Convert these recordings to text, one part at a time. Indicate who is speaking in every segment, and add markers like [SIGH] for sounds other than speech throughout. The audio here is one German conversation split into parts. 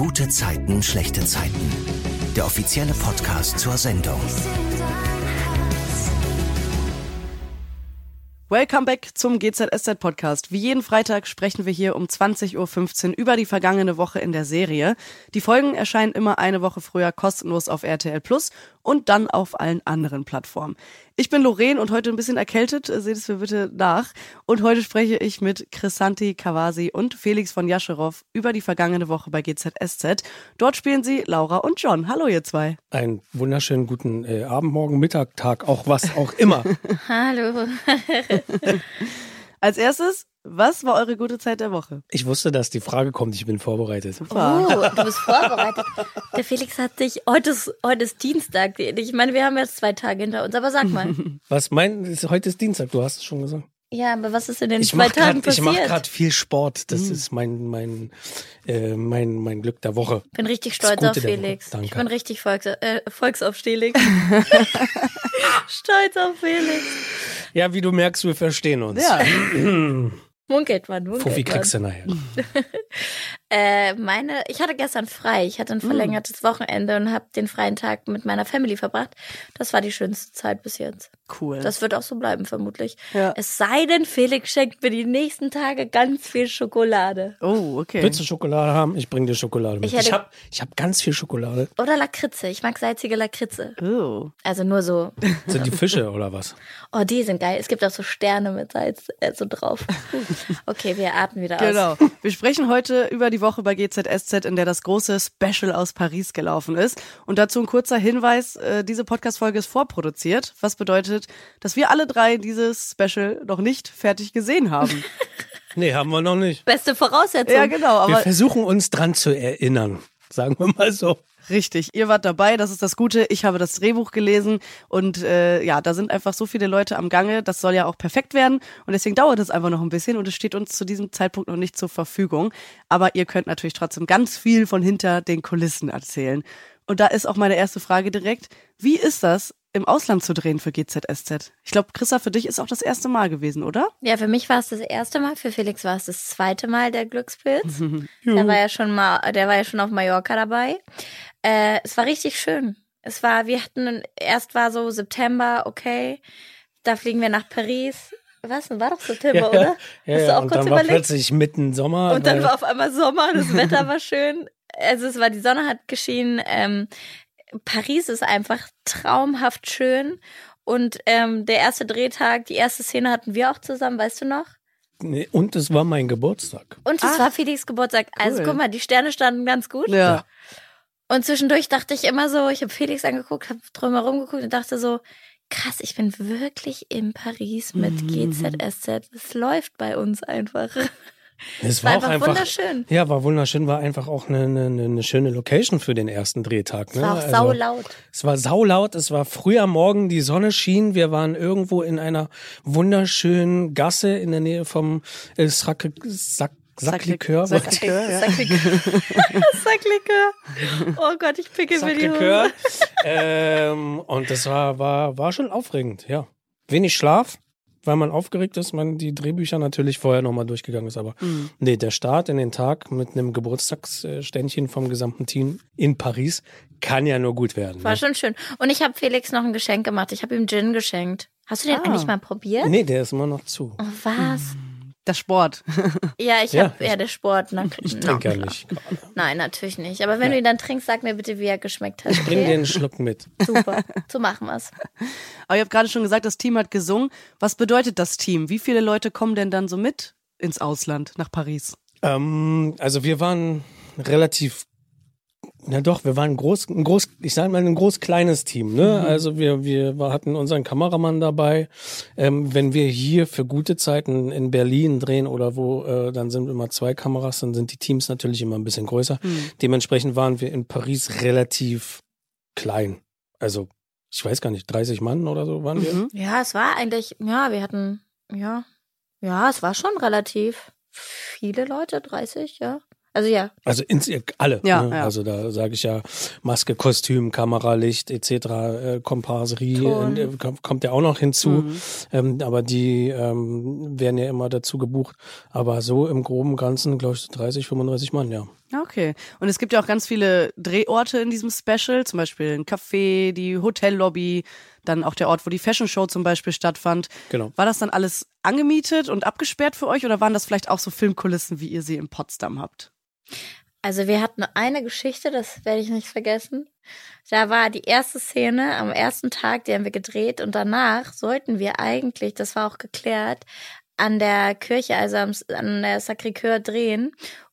Speaker 1: Gute Zeiten, schlechte Zeiten. Der offizielle Podcast zur Sendung.
Speaker 2: Welcome back zum GZSZ Podcast. Wie jeden Freitag sprechen wir hier um 20.15 Uhr über die vergangene Woche in der Serie. Die Folgen erscheinen immer eine Woche früher kostenlos auf RTL Plus und dann auf allen anderen Plattformen. Ich bin Lorraine und heute ein bisschen erkältet, seht es mir bitte nach. Und heute spreche ich mit Chrisanti Kawasi und Felix von Jascherow über die vergangene Woche bei GZSZ. Dort spielen sie Laura und John. Hallo ihr zwei.
Speaker 3: Einen wunderschönen guten äh, Abend, Morgen, Mittag, Tag, auch was auch immer. [LAUGHS]
Speaker 4: Hallo.
Speaker 2: Als erstes, was war eure gute Zeit der Woche?
Speaker 3: Ich wusste, dass die Frage kommt, ich bin vorbereitet.
Speaker 4: Oh, du bist vorbereitet. Der Felix hat dich, heute ist, heute ist Dienstag. Ich meine, wir haben jetzt zwei Tage hinter uns, aber sag mal. [LAUGHS]
Speaker 3: Was mein, heute ist Dienstag, du hast es schon gesagt.
Speaker 4: Ja, aber was ist in den
Speaker 3: Ich
Speaker 4: zwei
Speaker 3: mache
Speaker 4: Tagen
Speaker 3: gerade
Speaker 4: passiert?
Speaker 3: mach grad viel Sport, das ist mein, mein, äh, mein, mein Glück der Woche.
Speaker 4: Ich bin richtig stolz auf. Felix.
Speaker 3: Danke.
Speaker 4: Ich bin richtig Volks, äh, volksaufstehlig. [LAUGHS] [LAUGHS] stolz auf Felix.
Speaker 3: Ja, wie du merkst, wir verstehen uns.
Speaker 2: Ja, [CLEARS THROAT]
Speaker 4: Munkelt man, munkelt
Speaker 3: Fuffi
Speaker 4: man.
Speaker 3: kriegst du nachher. [LAUGHS]
Speaker 4: Äh, meine, ich hatte gestern frei. Ich hatte ein verlängertes Wochenende und habe den freien Tag mit meiner Family verbracht. Das war die schönste Zeit bis jetzt.
Speaker 2: cool.
Speaker 4: Das wird auch so bleiben, vermutlich.
Speaker 2: Ja.
Speaker 4: Es sei denn, Felix schenkt mir die nächsten Tage ganz viel Schokolade.
Speaker 2: oh, okay.
Speaker 3: Willst du Schokolade haben? Ich bring dir Schokolade mit.
Speaker 4: Ich
Speaker 3: Ich,
Speaker 4: hätte-
Speaker 3: hab, ich hab ganz viel Schokolade.
Speaker 4: Oder Lakritze. Ich mag salzige Lakritze.
Speaker 2: Oh.
Speaker 4: Also nur so. [LAUGHS]
Speaker 3: Sind die Fische oder was?
Speaker 4: Oh, die sind geil. Es gibt auch so Sterne mit Salz äh, so drauf. [LAUGHS] Okay, wir atmen wieder aus.
Speaker 2: Genau. Wir sprechen heute über die Woche bei GZSZ, in der das große Special aus Paris gelaufen ist. Und dazu ein kurzer Hinweis, äh, diese Podcast-Folge ist vorproduziert, was bedeutet, dass wir alle drei dieses Special noch nicht fertig gesehen haben. [LAUGHS]
Speaker 3: Nee, haben wir noch nicht.
Speaker 4: Beste Voraussetzung.
Speaker 2: ja, genau,
Speaker 3: Wir versuchen uns dran zu erinnern. Sagen wir mal so.
Speaker 2: richtig, ihr wart dabei, das ist das Gute. Ich habe das Drehbuch gelesen und äh, ja, da sind einfach so viele Leute am Gange, das soll ja auch perfekt werden und deswegen dauert es einfach noch ein bisschen und es steht uns zu diesem Zeitpunkt noch nicht zur Verfügung. Aber ihr könnt natürlich trotzdem ganz viel von hinter den Kulissen erzählen. Und da ist auch meine erste Frage direkt, wie ist das, im Ausland zu drehen für GZSZ? Ich glaube, Chrissa, für dich ist auch das erste Mal gewesen, oder?
Speaker 4: Ja, für mich war es das erste Mal, für Felix war es das zweite Mal der Glückspilz. [LAUGHS] der war ja schon mal, der war ja schon auf Mallorca dabei. Äh, es war richtig schön. Es war, wir hatten, erst war so September, okay, da fliegen wir nach Paris. Was? War doch September, [LAUGHS] oder?
Speaker 3: Ja,
Speaker 4: Hast du
Speaker 3: ja.
Speaker 4: auch
Speaker 3: und
Speaker 4: kurz
Speaker 3: dann war
Speaker 4: überlegt?
Speaker 3: plötzlich mitten Sommer.
Speaker 4: Und dann war auf einmal Sommer, das Wetter war schön. Also es war, die Sonne hat geschienen. Ähm, Paris ist einfach traumhaft schön. Und ähm, der erste Drehtag, die erste Szene hatten wir auch zusammen, weißt du noch?
Speaker 3: Nee, und es war mein Geburtstag.
Speaker 4: Und es
Speaker 2: Ach.
Speaker 4: war Felix Geburtstag. Also
Speaker 2: Cool.
Speaker 4: guck mal, die Sterne standen ganz gut.
Speaker 2: Ja.
Speaker 4: Und zwischendurch dachte ich immer so, ich habe Felix angeguckt, habe drumherum geguckt und dachte so, krass, ich bin wirklich in Paris mit GZSZ. Es läuft bei uns einfach.
Speaker 3: Es
Speaker 4: war
Speaker 3: war,
Speaker 4: einfach
Speaker 3: einfach
Speaker 4: wunderschön.
Speaker 3: Ja, war wunderschön, war einfach auch eine, eine, eine schöne Location für den ersten Drehtag.
Speaker 4: Es
Speaker 3: Ne?
Speaker 4: war auch
Speaker 3: Also,
Speaker 4: saulaut.
Speaker 3: Es war saulaut, es war früh am Morgen, die Sonne schien, wir waren irgendwo in einer wunderschönen Gasse in der Nähe vom äh, Sack, Sack, Sacklikör.
Speaker 2: Sacklikör, ja. [LAUGHS]
Speaker 4: Sacklikör. Oh Gott, ich picke mir die. Hose.
Speaker 3: ähm, und das war, war, war schon aufregend, ja. Wenig Schlaf, weil man aufgeregt ist, man die Drehbücher natürlich vorher nochmal durchgegangen ist. Aber
Speaker 4: Mhm.
Speaker 3: nee, der Start in den Tag mit einem Geburtstagsständchen vom gesamten Team in Paris kann ja nur gut werden.
Speaker 4: War
Speaker 3: Ne?
Speaker 4: schon schön. Und ich habe Felix noch ein Geschenk gemacht. Ich habe ihm Gin geschenkt. Hast du den
Speaker 2: Ah.
Speaker 4: eigentlich mal probiert?
Speaker 3: Nee, der ist immer noch zu.
Speaker 4: Oh, was?
Speaker 2: Der Sport. [LAUGHS]
Speaker 4: Ja, ich
Speaker 3: Ja,
Speaker 4: habe ja der Sport. Na,
Speaker 3: Ich trinke ja nicht.
Speaker 4: Nein, natürlich nicht. Aber wenn du ihn dann trinkst, sag mir bitte, wie er geschmeckt hat.
Speaker 3: Bring dir
Speaker 4: Okay?
Speaker 3: einen Schluck mit. [LAUGHS]
Speaker 4: Super. So machen wir's.
Speaker 2: Aber ihr habt gerade schon gesagt, das Team hat gesungen. Was bedeutet das Team? Wie viele Leute kommen denn dann so mit ins Ausland, nach Paris?
Speaker 3: Ähm, also wir waren relativ, na doch, wir waren groß, ein groß, ich sage mal ein groß kleines Team. Ne? Also wir, wir hatten unseren Kameramann dabei. Ähm, wenn wir hier für gute Zeiten in Berlin drehen oder wo, äh, dann sind immer zwei Kameras, dann sind die Teams natürlich immer ein bisschen größer. Dementsprechend waren wir in Paris relativ klein. Also ich weiß gar nicht, 30 Mann oder so waren wir.
Speaker 2: Mhm.
Speaker 4: Ja, es war eigentlich, ja, wir hatten, ja, ja, es war schon relativ viele Leute, 30, ja. Also ja,
Speaker 3: Also ins, alle.
Speaker 2: Ja,
Speaker 3: ne?
Speaker 2: ja.
Speaker 3: Also da sage ich ja Maske, Kostüm, Kamera, Licht etc., äh, Komparserie äh, kommt, ja auch noch hinzu.
Speaker 2: Mhm.
Speaker 3: Ähm, aber die ähm, werden ja immer dazu gebucht. Aber so im groben Ganzen, glaube ich, so 30, 35 Mann, ja.
Speaker 2: Okay. Und es gibt ja auch ganz viele Drehorte in diesem Special, zum Beispiel ein Café, die Hotellobby, dann auch der Ort, wo die Fashion Show zum Beispiel stattfand.
Speaker 3: Genau.
Speaker 2: War das dann alles angemietet und abgesperrt für euch oder waren das vielleicht auch so Filmkulissen, wie ihr sie in Potsdam habt?
Speaker 4: Also wir hatten eine Geschichte, das werde ich nicht vergessen. Da war die erste Szene am ersten Tag, die haben wir gedreht und danach sollten wir eigentlich, das war auch geklärt, an der Kirche, also am, an der Sacré-Cœur drehen.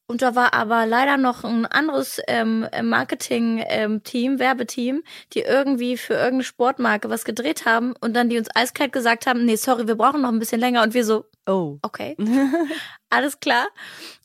Speaker 4: Und da war aber leider noch ein anderes ähm, Marketing-Team, ähm, Werbeteam, die irgendwie für irgendeine Sportmarke was gedreht haben und dann die uns eiskalt gesagt haben, nee, sorry, wir brauchen noch ein bisschen länger. Und wir so, oh, okay, [LAUGHS] alles klar.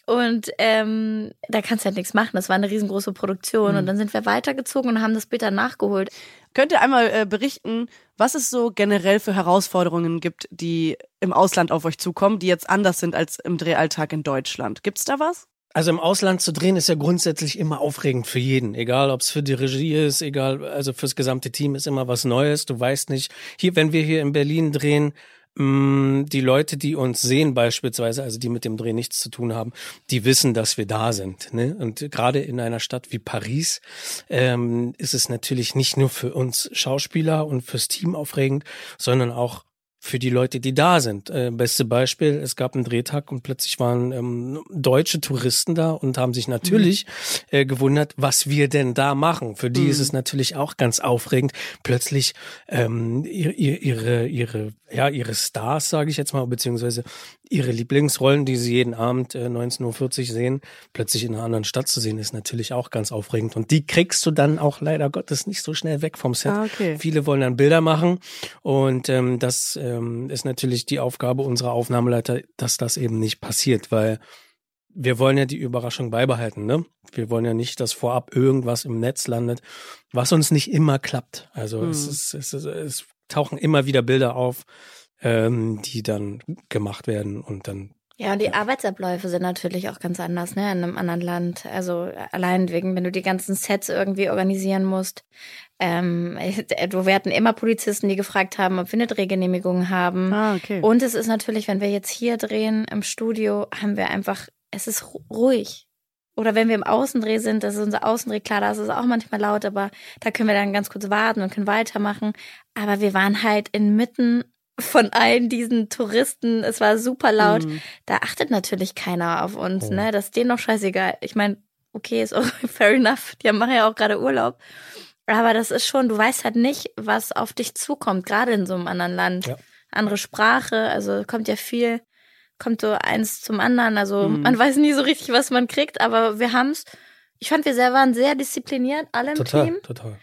Speaker 4: Und ähm, da kannst du halt nichts machen. Das war eine riesengroße Produktion. Mhm. Und dann sind wir weitergezogen und haben das später nachgeholt.
Speaker 2: Könnt ihr einmal äh, berichten, was es so generell für Herausforderungen gibt, die im Ausland auf euch zukommen, die jetzt anders sind als im Drehalltag in Deutschland? Gibt's da was?
Speaker 3: Also im Ausland zu drehen ist ja grundsätzlich immer aufregend für jeden, egal ob es für die Regie ist, egal, also fürs gesamte Team ist immer was Neues. Du weißt nicht, hier, wenn wir hier in Berlin drehen, die Leute, die uns sehen beispielsweise, also die mit dem Dreh nichts zu tun haben, die wissen, dass wir da sind. Ne? Und gerade in einer Stadt wie Paris ähm, ist es natürlich nicht nur für uns Schauspieler und fürs Team aufregend, sondern auch für die Leute, die da sind. Äh, beste Beispiel, es gab einen Drehtag und plötzlich waren ähm, deutsche Touristen da und haben sich natürlich mhm. äh, gewundert, was wir denn da machen. Für die mhm. ist es natürlich auch ganz aufregend, plötzlich ähm, ihre, ihre, ihre, ja, ihre Stars, sage ich jetzt mal, beziehungsweise ihre Lieblingsrollen, die sie jeden Abend äh, 19.40 Uhr sehen, plötzlich in einer anderen Stadt zu sehen, ist natürlich auch ganz aufregend. Und die kriegst du dann auch leider Gottes nicht so schnell weg vom Set. Ah, okay. Viele wollen dann Bilder machen und ähm, das ähm, ist natürlich die Aufgabe unserer Aufnahmeleiter, dass das eben nicht passiert, weil wir wollen ja die Überraschung beibehalten, ne? Wir wollen ja nicht, dass vorab irgendwas im Netz landet, was uns nicht immer klappt. Also mhm. es, ist, es, ist, es tauchen immer wieder Bilder auf, ähm, die dann gemacht werden und dann
Speaker 4: ja, und die Arbeitsabläufe sind natürlich auch ganz anders, ne, in einem anderen Land. Also allein wegen, wenn du die ganzen Sets irgendwie organisieren musst. Ähm, du, wir hatten immer Polizisten, die gefragt haben, ob wir eine Drehgenehmigung haben. Ah, okay. Und es ist natürlich, wenn wir jetzt hier drehen im Studio, haben wir einfach, es ist ruhig. Oder wenn wir im Außendreh sind, das ist unser Außendreh, klar, da ist es auch manchmal laut, aber da können wir dann ganz kurz warten und können weitermachen. Aber wir waren halt inmitten von allen diesen Touristen. Es war super laut. Mhm. Da achtet natürlich keiner auf uns, oh. ne? Das ist denen noch scheißegal. Ich meine, okay, ist auch [LAUGHS] fair enough. Die machen ja auch gerade Urlaub. Aber das ist schon, du weißt halt nicht, was auf dich zukommt, gerade in so einem anderen Land. Ja. Andere Sprache, also kommt ja viel, kommt so eins zum anderen. Also mhm. man weiß nie so richtig, was man kriegt, aber wir haben's. Ich fand, wir sehr, waren sehr diszipliniert, alle im
Speaker 3: total,
Speaker 4: Team.
Speaker 3: Total, total.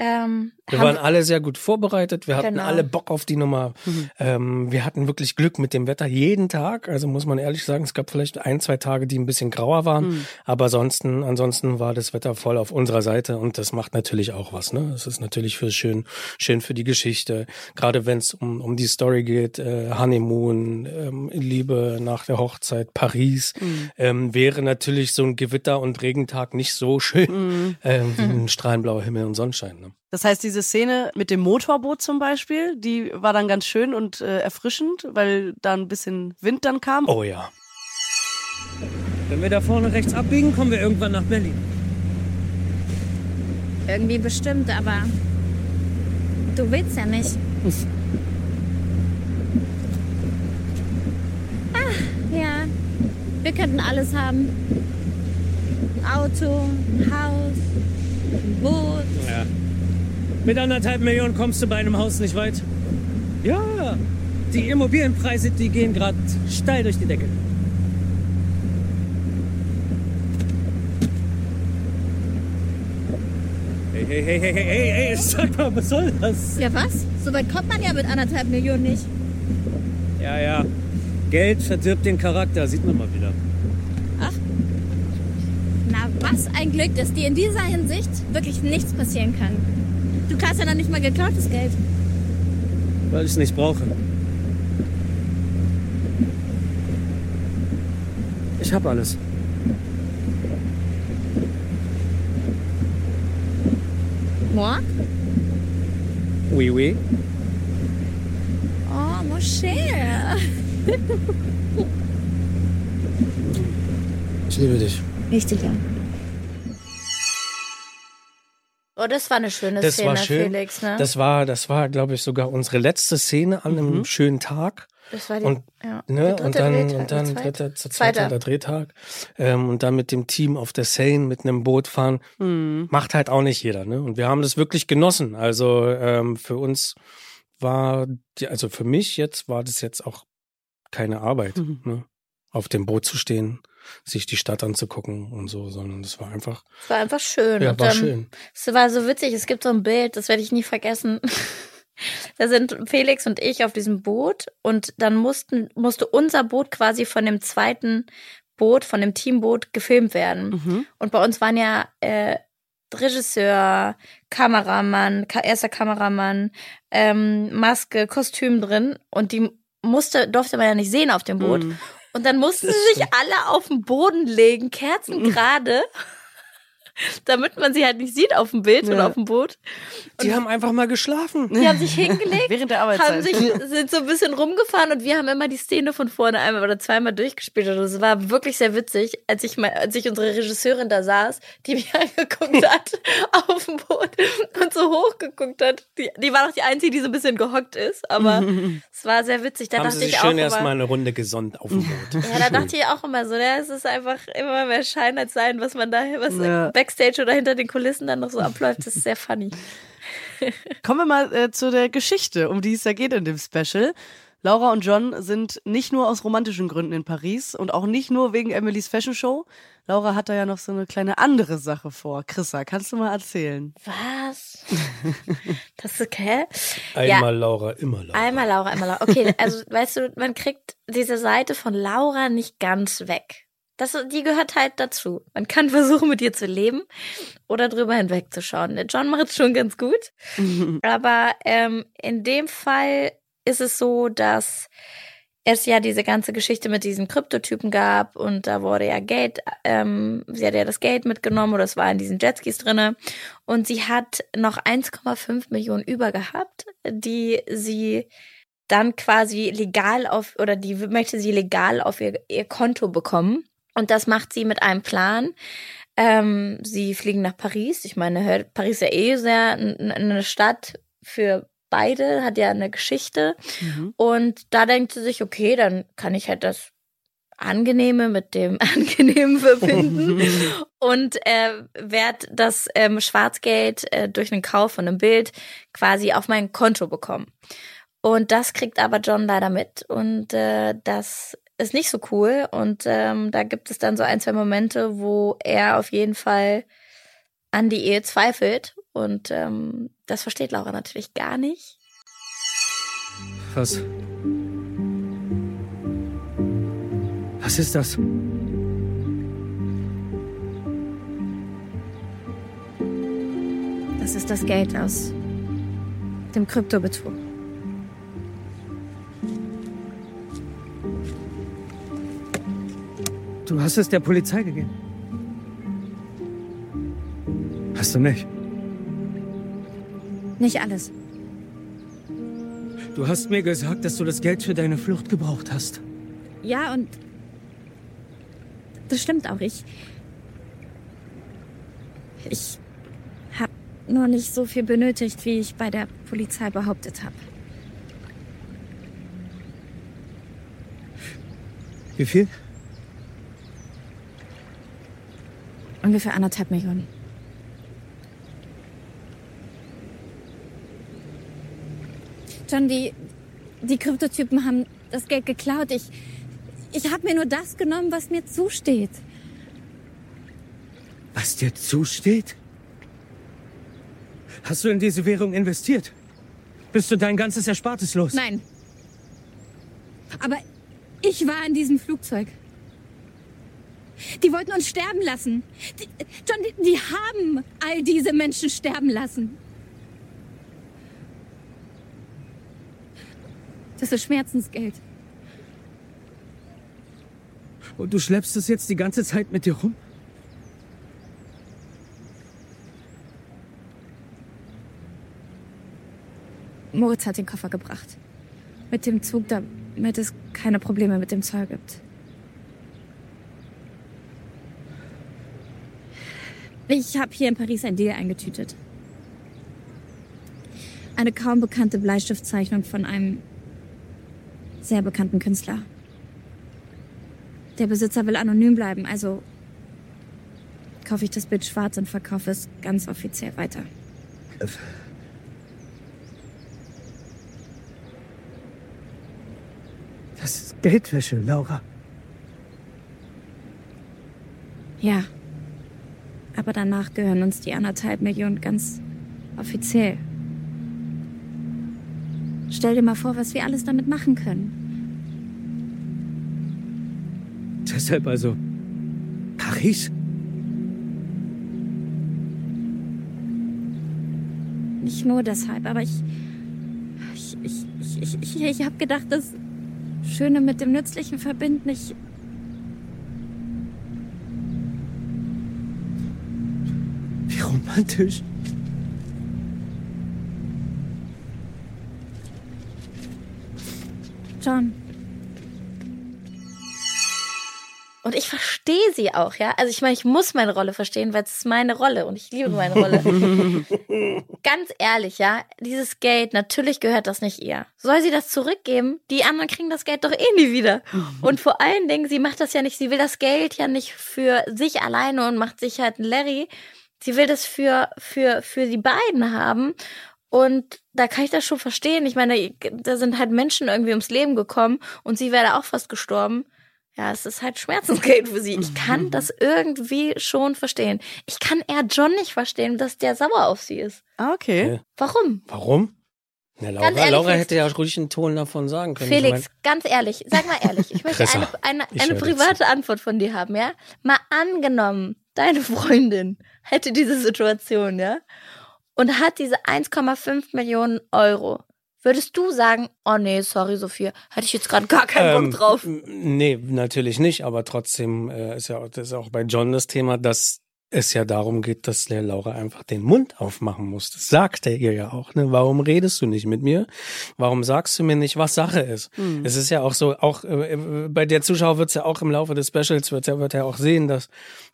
Speaker 3: Ähm, wir waren alle sehr gut vorbereitet. Wir hatten genau. alle Bock auf die Nummer. Mhm. Ähm, wir hatten wirklich Glück mit dem Wetter jeden Tag. Also muss man ehrlich sagen, es gab vielleicht ein, zwei Tage, die ein bisschen grauer waren. Mhm. Aber ansonsten, ansonsten war das Wetter voll auf unserer Seite und das macht natürlich auch was. Ne? Es ist natürlich für schön, schön für die Geschichte. Gerade wenn es um, um die Story geht, äh, Honeymoon, ähm, Liebe nach der Hochzeit, Paris, mhm. ähm, wäre natürlich so ein Gewitter und Regentag nicht so schön mhm. ähm, wie [LAUGHS] ein strahlenblauer Himmel und Sonnenschein. Ne?
Speaker 2: Das heißt, diese Szene mit dem Motorboot zum Beispiel, die war dann ganz schön und äh, erfrischend, weil da ein bisschen Wind dann kam.
Speaker 3: Oh ja. Wenn wir da vorne rechts abbiegen, kommen wir irgendwann nach Berlin.
Speaker 4: Irgendwie bestimmt, aber du willst ja nicht. Ach, [LAUGHS] ja. Wir könnten alles haben. Ein Auto, ein Haus, ein Boot.
Speaker 3: Ja. Mit anderthalb Millionen kommst du bei einem Haus nicht weit. Ja, die Immobilienpreise, die gehen gerade steil durch die Decke. Hey, hey, hey, hey, hey, hey, sag mal, was soll das?
Speaker 4: Ja, was? So weit kommt man ja mit anderthalb Millionen nicht.
Speaker 3: Ja, ja. Geld verdirbt den Charakter, sieht man mal wieder.
Speaker 4: Ach. Na, was ein Glück, dass dir in dieser Hinsicht wirklich nichts passieren kann. Du kannst ja noch nicht mal geklautes Geld.
Speaker 3: Weil ich es nicht brauche. Ich habe alles.
Speaker 4: Moi?
Speaker 3: Oui, oui.
Speaker 4: Oh, mon cher. [LAUGHS]
Speaker 3: ich liebe dich.
Speaker 4: Richtig, ja. Das war eine schöne
Speaker 3: Das
Speaker 4: Szene,
Speaker 3: war schön.
Speaker 4: Felix, ne?
Speaker 3: Das war, das war, glaube ich, sogar unsere letzte Szene an einem schönen Tag.
Speaker 4: Das war die,
Speaker 3: Und,
Speaker 4: ja,
Speaker 3: ne,
Speaker 4: der dritte
Speaker 3: und dann,
Speaker 4: Drehtag,
Speaker 3: und dann dritter, zweiter
Speaker 4: Zweiter.
Speaker 3: Drehtag. Ähm, und dann mit dem Team auf der Seine mit einem Boot fahren.
Speaker 2: Mhm.
Speaker 3: Macht halt auch nicht jeder, ne? Und wir haben das wirklich genossen. Also ähm, für uns war, die, also für mich jetzt war das jetzt auch keine Arbeit,
Speaker 2: Mhm.
Speaker 3: ne? Auf dem Boot zu stehen, sich die Stadt anzugucken und so, sondern das war einfach,
Speaker 4: Es war einfach schön.
Speaker 3: ja,
Speaker 4: und,
Speaker 3: war
Speaker 4: ähm,
Speaker 3: schön.
Speaker 4: Es war so witzig, es gibt so ein Bild, das werde ich nie vergessen. [LAUGHS] Da sind Felix und ich auf diesem Boot und dann mussten, musste unser Boot quasi von dem zweiten Boot, von dem Teamboot gefilmt werden.
Speaker 2: Mhm.
Speaker 4: Und bei uns waren ja äh, Regisseur, Kameramann, ka erster Kameramann, ähm, Maske, Kostüm drin und die musste, durfte man ja nicht sehen auf dem Boot.
Speaker 2: Mhm.
Speaker 4: Und dann mussten sie sich alle auf den Boden legen, Kerzen gerade, [LAUGHS] [LAUGHS] damit man sie halt nicht sieht auf dem Bild oder
Speaker 2: Ja.
Speaker 4: auf dem Boot.
Speaker 3: Die haben einfach mal geschlafen.
Speaker 4: Die haben sich hingelegt, [LAUGHS]
Speaker 2: Während der
Speaker 4: haben
Speaker 2: Arbeitszeit.
Speaker 4: sich, sind so ein bisschen rumgefahren und wir haben immer die Szene von vorne einmal oder zweimal durchgespielt. Und es war wirklich sehr witzig, als ich mal, als ich unsere Regisseurin da saß, die mich [LAUGHS] angeguckt hat auf dem Boot und so hochgeguckt hat. Die, die war noch die Einzige, die so ein bisschen gehockt ist, aber es war sehr witzig. Da
Speaker 3: haben
Speaker 4: dachte
Speaker 3: sie sich
Speaker 4: ich
Speaker 3: schön
Speaker 4: auch
Speaker 3: erstmal eine Runde gesonnt auf dem Boot.
Speaker 4: ja, da dachte ich auch immer so, ja, es ist einfach immer mehr Schein als Sein, was man da, was
Speaker 2: Ja.
Speaker 4: Backstage oder hinter den Kulissen dann noch so abläuft. Das ist sehr funny. [LAUGHS]
Speaker 2: Kommen wir mal äh, zu der Geschichte, um die es ja geht in dem Special. Laura und John sind nicht nur aus romantischen Gründen in Paris und auch nicht nur wegen Emilys Fashion Show. Laura hat da ja noch so eine kleine andere Sache vor. Chrissa, kannst du mal erzählen?
Speaker 4: Was? [LAUGHS] Das ist okay.
Speaker 3: Einmal Laura, immer Laura.
Speaker 4: Einmal Laura, einmal Laura. Okay, also weißt du, man kriegt diese Seite von Laura nicht ganz weg. Das, die gehört halt dazu. Man kann versuchen, mit ihr zu leben oder drüber hinwegzuschauen. Der John macht es schon ganz gut. [LAUGHS] Aber ähm, in dem Fall ist es so, dass es ja diese ganze Geschichte mit diesen Kryptotypen gab und da wurde ja Geld, ähm, sie hat ja das Geld mitgenommen oder es war in diesen Jetskis drinne und sie hat noch 1,5 Millionen über gehabt, die sie dann quasi legal auf oder die möchte sie legal auf ihr, ihr Konto bekommen und das macht sie mit einem Plan. Ähm, sie fliegen nach Paris. Ich meine, Paris ist ja eh sehr eine Stadt für beide, hat ja eine Geschichte.
Speaker 2: Mhm.
Speaker 4: Und da denkt sie sich, okay, dann kann ich halt das Angenehme mit dem [LAUGHS] Angenehmen verbinden [LAUGHS] und äh, werde das ähm, Schwarzgeld äh, durch den Kauf von einem Bild quasi auf mein Konto bekommen. Und das kriegt aber John leider mit und äh, das ist nicht so cool. Und ähm, da gibt es dann so ein, zwei Momente, wo er auf jeden Fall an die Ehe zweifelt. Und ähm, das versteht Laura natürlich gar nicht.
Speaker 5: Was? Was ist das?
Speaker 4: Das ist das Geld aus dem Kryptobetrug.
Speaker 5: Du hast es der Polizei gegeben. Hast du nicht?
Speaker 4: Nicht alles.
Speaker 5: Du hast mir gesagt, dass du das Geld für deine Flucht gebraucht hast.
Speaker 4: Ja, und das stimmt auch. Ich. Ich habe nur nicht so viel benötigt, wie ich bei der Polizei behauptet habe.
Speaker 5: Wie viel?
Speaker 4: Ungefähr anderthalb Millionen. John, die, die Kryptotypen haben das Geld geklaut. Ich, ich habe mir nur das genommen, was mir zusteht.
Speaker 5: Was dir zusteht? Hast du in diese Währung investiert? Bist du dein ganzes Erspartes los?
Speaker 6: Nein. Aber ich war in diesem Flugzeug. Die wollten uns sterben lassen. Die, John, die, die haben all diese Menschen sterben lassen. Das ist Schmerzensgeld.
Speaker 5: Und du schleppst es jetzt die ganze Zeit mit dir rum?
Speaker 6: Moritz hat den Koffer gebracht. Mit dem Zug, damit es keine Probleme mit dem Zoll gibt. Ich habe hier in Paris ein Deal eingetütet. Eine kaum bekannte Bleistiftzeichnung von einem sehr bekannten Künstler. Der Besitzer will anonym bleiben, also kaufe ich das Bild schwarz und verkaufe es ganz offiziell weiter.
Speaker 5: Das ist Geldwäsche, Laura.
Speaker 6: Ja. Aber danach gehören uns die anderthalb Millionen ganz offiziell. Stell dir mal vor, was wir alles damit machen können.
Speaker 5: Deshalb also Paris?
Speaker 6: Nicht nur deshalb, aber ich. Ich, ich, ich, ich, ich, habe gedacht, das Schöne mit dem Nützlichen verbinden. Ich.
Speaker 5: Romantisch.
Speaker 6: John,
Speaker 4: Und ich verstehe sie auch, ja. Also ich meine, ich muss meine Rolle verstehen, weil es ist meine Rolle und ich liebe meine Rolle. [LAUGHS] Ganz ehrlich, ja, dieses Geld, natürlich gehört das nicht ihr. Soll sie das zurückgeben? Die anderen kriegen das Geld doch eh nie wieder. Und vor allen Dingen, sie macht das ja nicht, sie will das Geld ja nicht für sich alleine und macht sich halt einen Larry. Sie will das für, für, für die beiden haben. Und da kann ich das schon verstehen. Ich meine, da sind halt Menschen irgendwie ums Leben gekommen und sie wäre auch fast gestorben. Ja, es ist halt Schmerzensgeld für sie. Ich kann das irgendwie schon verstehen. Ich kann eher John nicht verstehen, dass der sauer auf sie ist.
Speaker 2: Ah, okay.
Speaker 3: Ja.
Speaker 4: Warum?
Speaker 3: Warum? Na, Laura,
Speaker 4: Ganz ehrlich,
Speaker 3: Laura hätte ja ruhig einen Ton davon sagen können.
Speaker 4: Felix,
Speaker 3: Ich
Speaker 4: ganz ehrlich, sag mal ehrlich, ich möchte eine, eine,
Speaker 3: ich
Speaker 4: eine private Antwort von dir haben, ja? Mal angenommen, deine Freundin hätte diese Situation, ja? Und hat diese 1,5 Millionen Euro. Würdest du sagen, oh nee, sorry, Sophia, hätte ich jetzt gerade gar keinen
Speaker 3: Ähm,
Speaker 4: Bock drauf.
Speaker 3: Nee, natürlich nicht, aber trotzdem äh, ist ja auch, das ist auch bei John das Thema, dass es ja darum geht, dass der Laura einfach den Mund aufmachen muss. Das sagt er ihr ja auch. Ne? Warum redest du nicht mit mir? Warum sagst du mir nicht, was Sache ist?
Speaker 2: Hm.
Speaker 3: Es ist ja auch so, auch äh, äh, bei der Zuschauer wird es ja auch im Laufe des Specials wird er wird er auch sehen, dass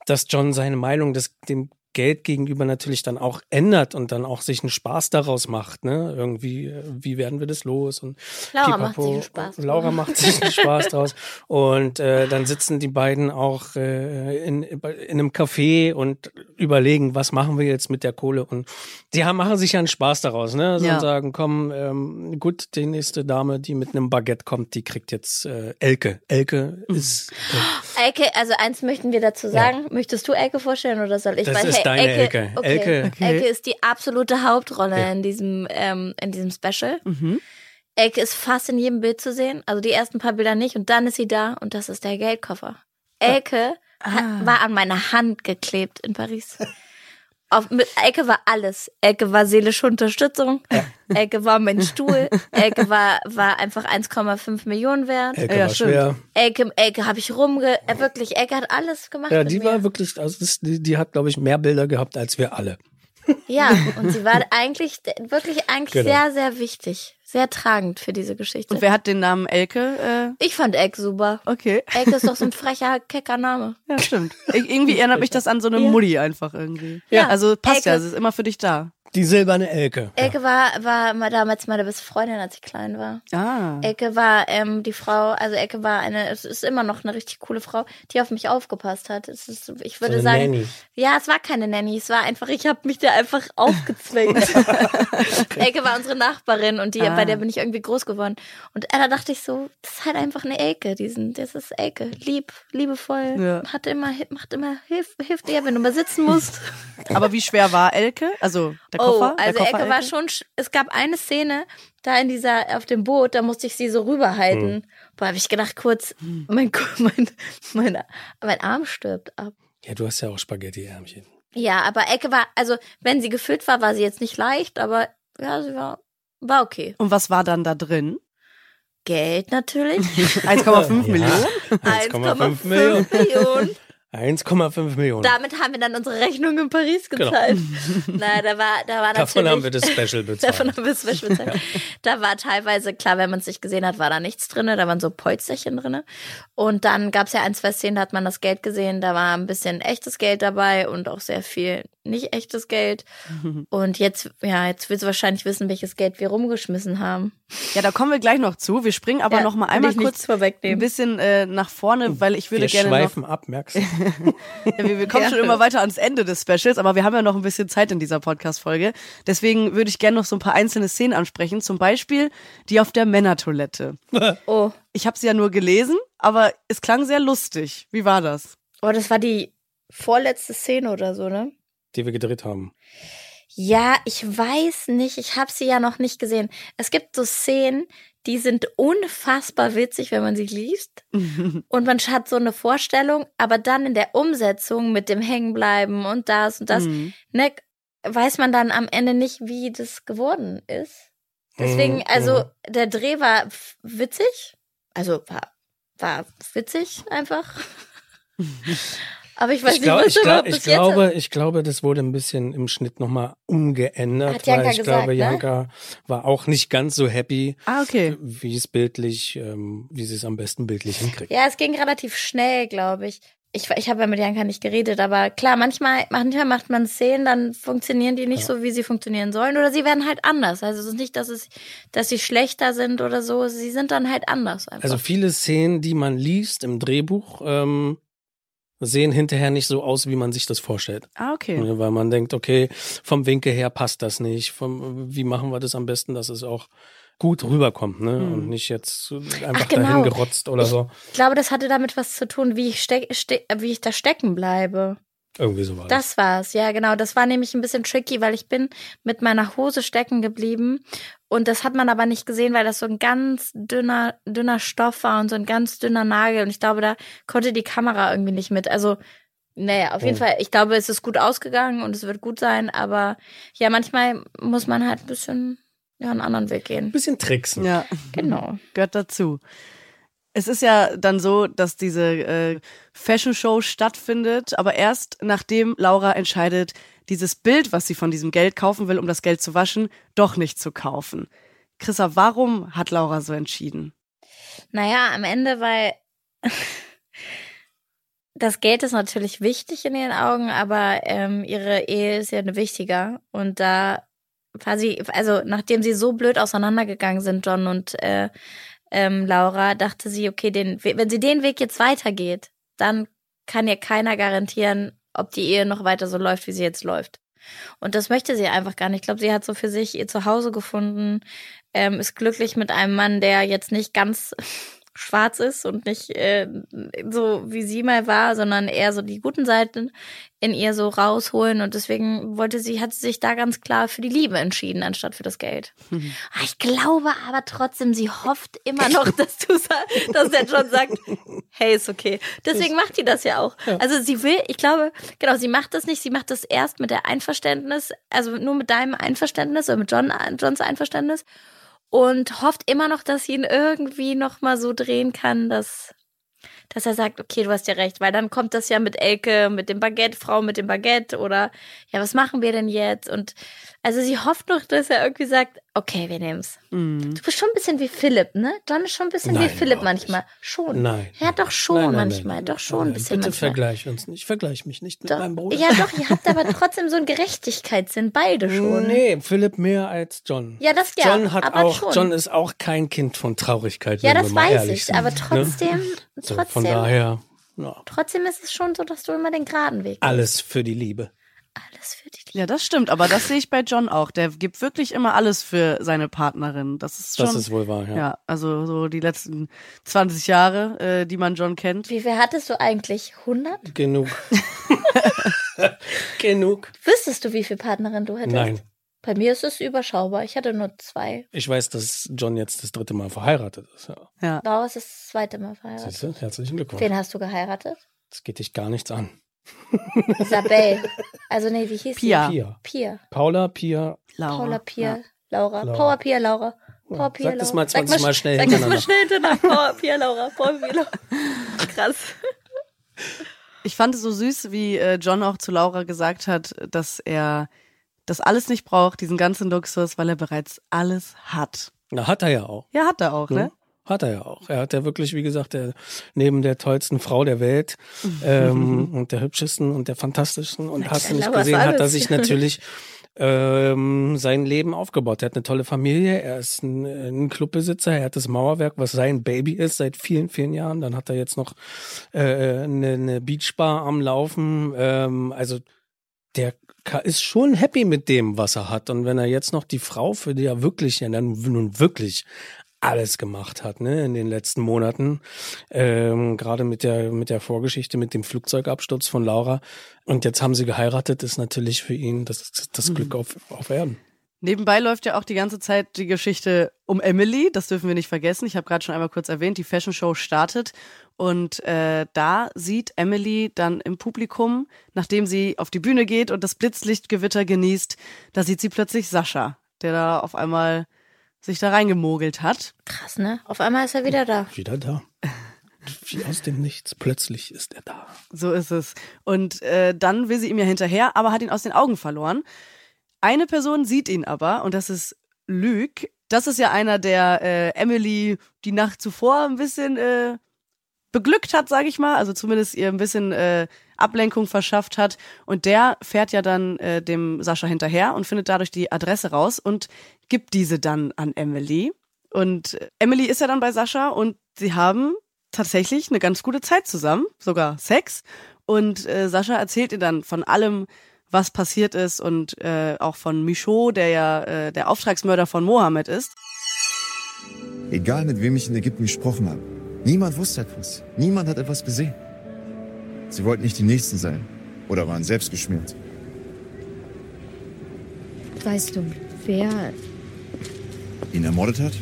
Speaker 3: dass John seine Meinung des dem Geld gegenüber natürlich dann auch ändert und dann auch sich einen Spaß daraus macht, ne? Irgendwie, äh, wie werden wir das los? Und
Speaker 4: Laura macht
Speaker 3: pipapo.
Speaker 4: sich einen Spaß
Speaker 3: Laura macht sich einen Spaß draus. Und äh, dann sitzen die beiden auch äh, in, in einem Café und überlegen, was machen wir jetzt mit der Kohle. Und die haben, machen sich ja einen Spaß daraus, ne? Also
Speaker 2: Ja.
Speaker 3: Und sagen, komm, ähm, gut, die nächste Dame, die mit einem Baguette kommt, die kriegt jetzt äh, Elke. Elke
Speaker 2: Mhm.
Speaker 3: ist äh,
Speaker 4: Elke, also eins möchten wir dazu sagen. Möchtest du Elke vorstellen oder soll ich?
Speaker 3: Das
Speaker 4: Weil, hey,
Speaker 3: deine Elke.
Speaker 4: Okay.
Speaker 3: Elke.
Speaker 2: Okay.
Speaker 4: Elke ist die absolute Hauptrolle
Speaker 3: Ja.
Speaker 4: in diesem ähm, in diesem Special.
Speaker 2: Mhm.
Speaker 4: Elke ist fast in jedem Bild zu sehen. Also die ersten paar Bilder nicht und dann ist sie da und das ist der Geldkoffer. Elke
Speaker 2: Ah.
Speaker 4: hat, war an meiner Hand geklebt in Paris. Auf, mit, Elke war alles. Elke war seelische Unterstützung. Elke war mein Stuhl. Elke war, war einfach 1,5 Millionen wert.
Speaker 3: Elke
Speaker 2: Ja,
Speaker 3: war
Speaker 2: stimmt.
Speaker 3: schwer.
Speaker 4: Elke, Elke habe ich rumge... Äh, wirklich, Elke hat alles gemacht.
Speaker 3: Ja,
Speaker 4: mit
Speaker 3: die
Speaker 4: mir.
Speaker 3: war wirklich, also das, die, die hat, glaube ich, mehr Bilder gehabt als wir alle.
Speaker 4: Ja, und sie war eigentlich, wirklich eigentlich
Speaker 3: Genau.
Speaker 4: sehr, sehr wichtig. Sehr tragend für diese Geschichte.
Speaker 2: Und wer hat den Namen Elke?
Speaker 4: ich fand Elke super.
Speaker 2: Äh, okay.
Speaker 4: Elke ist doch so ein [LAUGHS] frecher, kecker Name.
Speaker 2: Ja, stimmt. Ich, irgendwie erinnert mich das an so eine
Speaker 4: Ja.
Speaker 2: Mutti einfach irgendwie.
Speaker 4: Ja.
Speaker 2: Also passt
Speaker 4: Elke.
Speaker 2: ja, sie ist immer für dich da.
Speaker 3: Die silberne Elke.
Speaker 4: Elke war, war mal damals meine beste Freundin, als ich klein war.
Speaker 2: Ah.
Speaker 4: Elke war ähm, die Frau, also Elke war eine, es ist immer noch eine richtig coole Frau, die auf mich aufgepasst hat. Es ist, ich würde
Speaker 3: eine
Speaker 4: sagen,
Speaker 3: Nanny.
Speaker 4: ja, es war keine Nanny, es war einfach, ich habe mich da einfach [LAUGHS] aufgezwängt. Elke war unsere Nachbarin und die,
Speaker 2: Ah.
Speaker 4: bei der bin ich irgendwie groß geworden. Und äh, da dachte ich so, das ist halt einfach eine Elke, diesen, das ist Elke, lieb, liebevoll,
Speaker 2: Ja.
Speaker 4: hat immer, macht immer, hilft, hilft dir, wenn du mal sitzen musst.
Speaker 2: Aber wie schwer war Elke? Also der Koffer?
Speaker 4: Oh, also Elke war schon, sch- es gab eine Szene, da in dieser, auf dem Boot, da musste ich sie so rüberhalten.
Speaker 3: Hm.
Speaker 4: Boah, habe ich gedacht, kurz, mein, [LAUGHS] mein, mein, mein Arm stirbt ab.
Speaker 3: Ja, du hast ja auch Spaghetti-Ärmchen.
Speaker 4: Ja, aber Ecke war, also wenn sie gefüllt war, war sie jetzt nicht leicht, aber ja, sie war, war okay.
Speaker 2: Und was war dann da drin?
Speaker 4: Geld natürlich. [LAUGHS]
Speaker 2: 1,5
Speaker 3: Ja.
Speaker 2: Millionen?
Speaker 3: 1,5 Millionen.
Speaker 4: Millionen.
Speaker 3: 1,5 Millionen.
Speaker 4: Damit haben wir dann unsere Rechnung in Paris gezahlt. Na, da war, da war natürlich.
Speaker 3: Davon haben wir das Special bezahlt.
Speaker 4: Davon haben wir das Special bezahlt. Da war teilweise, klar, wenn man es nicht gesehen hat, war da nichts drin. Da waren so Polsterchen drin. Und dann gab es ja ein, zwei Szenen, da hat man das Geld gesehen. Da war ein bisschen echtes Geld dabei und auch sehr viel nicht echtes Geld. Und jetzt, ja, jetzt willst du wahrscheinlich wissen, welches Geld wir rumgeschmissen haben.
Speaker 2: Ja, da kommen wir gleich noch zu. Wir springen aber
Speaker 4: Ja,
Speaker 2: noch mal einmal kurz
Speaker 4: vorwegnehmen.
Speaker 2: ein bisschen äh, nach vorne, weil ich würde
Speaker 3: wir
Speaker 2: gerne noch
Speaker 3: schweifen ab, merkst du? [LAUGHS]
Speaker 2: Ja, wir, wir kommen
Speaker 4: Ja.
Speaker 2: schon immer weiter ans Ende des Specials, aber wir haben ja noch ein bisschen Zeit in dieser Podcast-Folge. Deswegen würde ich gerne noch so ein paar einzelne Szenen ansprechen. Zum Beispiel die auf der Männertoilette. [LAUGHS]
Speaker 4: Oh.
Speaker 2: Ich habe sie ja nur gelesen, aber es klang sehr lustig. Wie war das?
Speaker 4: Oh, das war die vorletzte Szene oder so, ne?
Speaker 3: Die wir gedreht haben.
Speaker 4: Ja, ich weiß nicht. Ich habe sie ja noch nicht gesehen. Es gibt so Szenen, die sind unfassbar witzig, wenn man sie liest. Und man hat so eine Vorstellung, aber dann in der Umsetzung mit dem Hängenbleiben und das und das,
Speaker 2: Mhm.
Speaker 4: ne, weiß man dann am Ende nicht, wie das geworden ist. Deswegen,
Speaker 3: Mhm,
Speaker 4: also der Dreh war witzig. Also war, war witzig einfach. [LAUGHS] aber ich weiß
Speaker 3: Ich,
Speaker 4: nicht,
Speaker 3: glaub,
Speaker 4: was
Speaker 3: ich, glaub, ich, glaube, ich glaube, das wurde ein bisschen im Schnitt nochmal umgeändert,
Speaker 4: Hat Janka
Speaker 3: weil ich
Speaker 4: gesagt,
Speaker 3: glaube,
Speaker 4: ne?
Speaker 3: Janka war auch nicht ganz so happy,
Speaker 2: Ah, okay.
Speaker 3: wie es bildlich, ähm, wie sie es am besten bildlich hinkriegt.
Speaker 4: Ja, es ging relativ schnell, glaube ich. Ich, ich habe ja mit Janka nicht geredet, aber klar, manchmal, manchmal macht man Szenen, dann funktionieren die nicht so, wie sie funktionieren sollen. Oder sie werden halt anders. Also es ist nicht, dass es, dass sie schlechter sind oder so. Sie sind dann halt anders einfach.
Speaker 3: Also viele Szenen, die man liest im Drehbuch, ähm, sehen hinterher nicht so aus, wie man sich das vorstellt.
Speaker 2: Ah, okay.
Speaker 3: Ne, Weil man denkt, okay, vom Winkel her passt das nicht. Vom, wie machen wir das am besten, dass es auch gut rüberkommt, ne?
Speaker 2: Hm.
Speaker 3: Und nicht jetzt einfach
Speaker 4: Ach, genau.
Speaker 3: dahin gerotzt oder
Speaker 4: Ich-
Speaker 3: so.
Speaker 4: ich glaube, das hatte damit was zu tun, wie ich, steck, ste wie ich da stecken bleibe.
Speaker 3: Irgendwie so war
Speaker 4: Das war's, ja, genau. Das war nämlich ein bisschen tricky, weil ich bin mit meiner Hose stecken geblieben. Und das hat man aber nicht gesehen, weil das so ein ganz dünner, dünner Stoff war und so ein ganz dünner Nagel. Und ich glaube, da konnte die Kamera irgendwie nicht mit. Also, naja, auf jeden
Speaker 3: Oh.
Speaker 4: Fall, ich glaube, es ist gut ausgegangen und es wird gut sein. Aber ja, manchmal muss man halt ein bisschen ja, einen anderen Weg
Speaker 3: Ein
Speaker 4: gehen.
Speaker 3: bisschen tricksen.
Speaker 2: Ja,
Speaker 4: Genau.
Speaker 2: gehört dazu. Es ist ja dann so, dass diese äh, Fashion Show stattfindet, aber erst nachdem Laura entscheidet, dieses Bild, was sie von diesem Geld kaufen will, um das Geld zu waschen, doch nicht zu kaufen. Chrissa, warum hat Laura so entschieden?
Speaker 4: Naja, am Ende, weil das Geld ist natürlich wichtig in ihren Augen, aber ähm, ihre Ehe ist ja wichtiger. Und da sie, also nachdem sie so blöd auseinandergegangen sind, John und äh, ähm, Laura, dachte sie, okay, den, We- wenn sie den Weg jetzt weitergeht, dann kann ihr keiner garantieren, ob die Ehe noch weiter so läuft, wie sie jetzt läuft. Und das möchte sie einfach gar nicht. Ich glaube, sie hat so für sich ihr Zuhause gefunden, ähm, ist glücklich mit einem Mann, der jetzt nicht ganz schwarz ist und nicht äh, so wie sie mal war, sondern eher so die guten Seiten in ihr so rausholen und deswegen wollte sie, hat sie sich da ganz klar für die Liebe entschieden, anstatt für das Geld. Ah, Ich glaube aber trotzdem, sie hofft immer noch, dass du dass der John sagt, hey, ist okay. Deswegen macht die das ja auch. Also sie will, ich glaube, genau, sie macht das nicht, sie macht das erst mit der Einverständnis, also nur mit deinem Einverständnis oder mit John, Johns Einverständnis und hofft immer noch, dass sie ihn irgendwie noch mal so drehen kann, dass dass er sagt, okay, du hast ja recht, weil dann kommt das ja mit Elke, mit dem Baguette, Frau mit dem Baguette oder ja, was machen wir denn jetzt? Und also sie hofft noch, dass er irgendwie sagt, okay, wir nehmen's.
Speaker 2: Mhm.
Speaker 4: Du bist schon ein bisschen wie Philipp, ne? John ist schon ein bisschen wie
Speaker 3: Nein,
Speaker 4: Philipp
Speaker 3: überhaupt
Speaker 4: manchmal.
Speaker 3: nicht.
Speaker 4: Schon.
Speaker 3: Nein.
Speaker 4: Ja, doch schon
Speaker 3: Nein, nein,
Speaker 4: manchmal.
Speaker 3: nein,
Speaker 4: doch schon ein bisschen
Speaker 3: Bitte
Speaker 4: manchmal.
Speaker 3: vergleich uns nicht. Vergleich mich nicht mit
Speaker 4: Doch,
Speaker 3: meinem Bruder.
Speaker 4: ja, doch, ihr habt aber [LAUGHS] trotzdem so einen Gerechtigkeitssinn, beide schon.
Speaker 3: Nee, Philipp mehr als John.
Speaker 4: Ja, das ja,
Speaker 3: John hat
Speaker 4: aber
Speaker 3: auch,
Speaker 4: schon.
Speaker 3: John ist auch kein Kind von Traurigkeit.
Speaker 4: Ja, das weiß ich,
Speaker 3: sind,
Speaker 4: aber
Speaker 3: ne?
Speaker 4: trotzdem,
Speaker 3: So,
Speaker 4: trotzdem,
Speaker 3: von daher, ja,
Speaker 4: trotzdem ist es schon so, dass du immer den geraden Weg gehst.
Speaker 3: alles für die Liebe.
Speaker 4: Alles für die Liebe.
Speaker 2: Ja, das stimmt, aber das sehe ich bei John auch. Der gibt wirklich immer alles für seine Partnerin. Das ist schon.
Speaker 3: Das ist wohl wahr, ja.
Speaker 2: ja, also so die letzten 20 Jahre, äh, die man John kennt.
Speaker 4: Wie viel hattest du eigentlich? 100?
Speaker 3: Genug. [LAUGHS] [LAUGHS] Genug.
Speaker 4: Wüsstest du, wie viel Partnerin du hättest?
Speaker 3: Nein.
Speaker 4: Bei mir ist es überschaubar. Ich hatte nur zwei.
Speaker 3: Ich weiß, dass John jetzt das dritte Mal verheiratet ist. Ja.
Speaker 2: Ja.
Speaker 4: Laura ist das zweite Mal verheiratet.
Speaker 3: Siehst du? Herzlichen Glückwunsch.
Speaker 4: Wen hast du geheiratet?
Speaker 3: Das geht dich gar nichts an.
Speaker 4: Isabel. Also nee, wie hieß
Speaker 2: Pia.
Speaker 4: sie?
Speaker 3: Pia.
Speaker 4: Pia.
Speaker 3: Paula, Pia.
Speaker 2: Laura.
Speaker 4: Paula Pia.
Speaker 2: Ja.
Speaker 4: Laura.
Speaker 3: Laura.
Speaker 4: Power Pia Laura. Power Pia
Speaker 3: Sag
Speaker 4: Laura.
Speaker 3: das mal
Speaker 4: Sag
Speaker 3: 20 Mal schnell
Speaker 4: Sag das mal
Speaker 3: hintereinander.
Speaker 4: schnell hintereinander. [LAUGHS] Power Pia Laura. Power Pia Laura. Krass.
Speaker 2: Ich fand es so süß, wie äh, John auch zu Laura gesagt hat, dass er das alles nicht braucht, diesen ganzen Luxus, weil er bereits alles hat.
Speaker 3: Na, hat er ja auch.
Speaker 2: Ja, hat er auch, ne?
Speaker 3: Hat er ja auch. Er hat ja wirklich, wie gesagt, der, neben der tollsten Frau der Welt ähm, [LAUGHS] und der hübschesten und der fantastischsten und hast du nicht gesehen, hat er sich natürlich ähm, sein Leben aufgebaut. Er hat eine tolle Familie, er ist ein, ein Clubbesitzer, er hat das Mauerwerk, was sein Baby ist seit vielen, vielen Jahren. Dann hat er jetzt noch äh, eine, eine Beachbar am Laufen. Ähm, also der ist schon happy mit dem, was er hat. Und wenn er jetzt noch die Frau, für die er wirklich, ja dann nun wirklich alles gemacht hat, ne, in den letzten Monaten, ähm, gerade mit der mit der Vorgeschichte mit dem Flugzeugabsturz von Laura. Und jetzt haben sie geheiratet, ist natürlich für ihn das das Glück auf auf Erden.
Speaker 2: Nebenbei läuft ja auch die ganze Zeit die Geschichte um Emily, das dürfen wir nicht vergessen. Ich habe gerade schon einmal kurz erwähnt, die Fashion Show startet und äh, da sieht Emily dann im Publikum, nachdem sie auf die Bühne geht und das Blitzlichtgewitter genießt, da sieht sie plötzlich Sascha, der da auf einmal sich da reingemogelt hat.
Speaker 4: Krass, ne? Auf einmal ist er wieder da.
Speaker 3: Wieder da. Wie aus dem Nichts. Plötzlich ist er da.
Speaker 2: So ist es. Und äh, dann will sie ihm ja hinterher, aber hat ihn aus den Augen verloren. Eine Person sieht ihn aber und das ist Luke. Das ist ja einer, der äh, Emily die Nacht zuvor ein bisschen äh, beglückt hat, sage ich mal. Also zumindest ihr ein bisschen äh, Ablenkung verschafft hat. Und der fährt ja dann äh, dem Sascha hinterher und findet dadurch die Adresse raus und gibt diese dann an Emily. Und Emily ist ja dann bei Sascha und sie haben tatsächlich eine ganz gute Zeit zusammen, sogar Sex. Und äh, Sascha erzählt ihr dann von allem, was passiert ist und äh, auch von Michaud, der ja äh, der Auftragsmörder von Mohammed ist.
Speaker 7: Egal mit wem ich in Ägypten gesprochen habe. Niemand wusste etwas. Niemand hat etwas gesehen. Sie wollten nicht die Nächsten sein. Oder waren selbst geschmiert.
Speaker 6: Weißt du, wer.
Speaker 7: Ihn ermordet hat?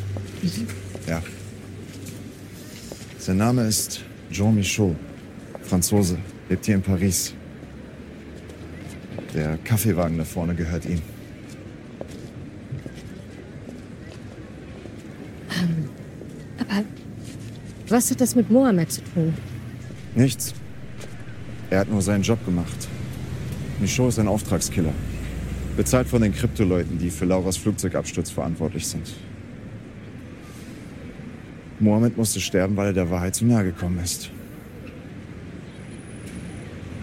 Speaker 7: Ja. Sein Name ist Jean Michaud. Franzose. Lebt hier in Paris. Der Kaffeewagen da vorne gehört ihm.
Speaker 6: Aber. Was hat das mit Mohammed zu tun?
Speaker 7: Nichts. Er hat nur seinen Job gemacht. Michaud ist ein Auftragskiller. Bezahlt von den Kryptoleuten, die für Lauras Flugzeugabsturz verantwortlich sind. Mohammed musste sterben, weil er der Wahrheit zu nahe gekommen ist.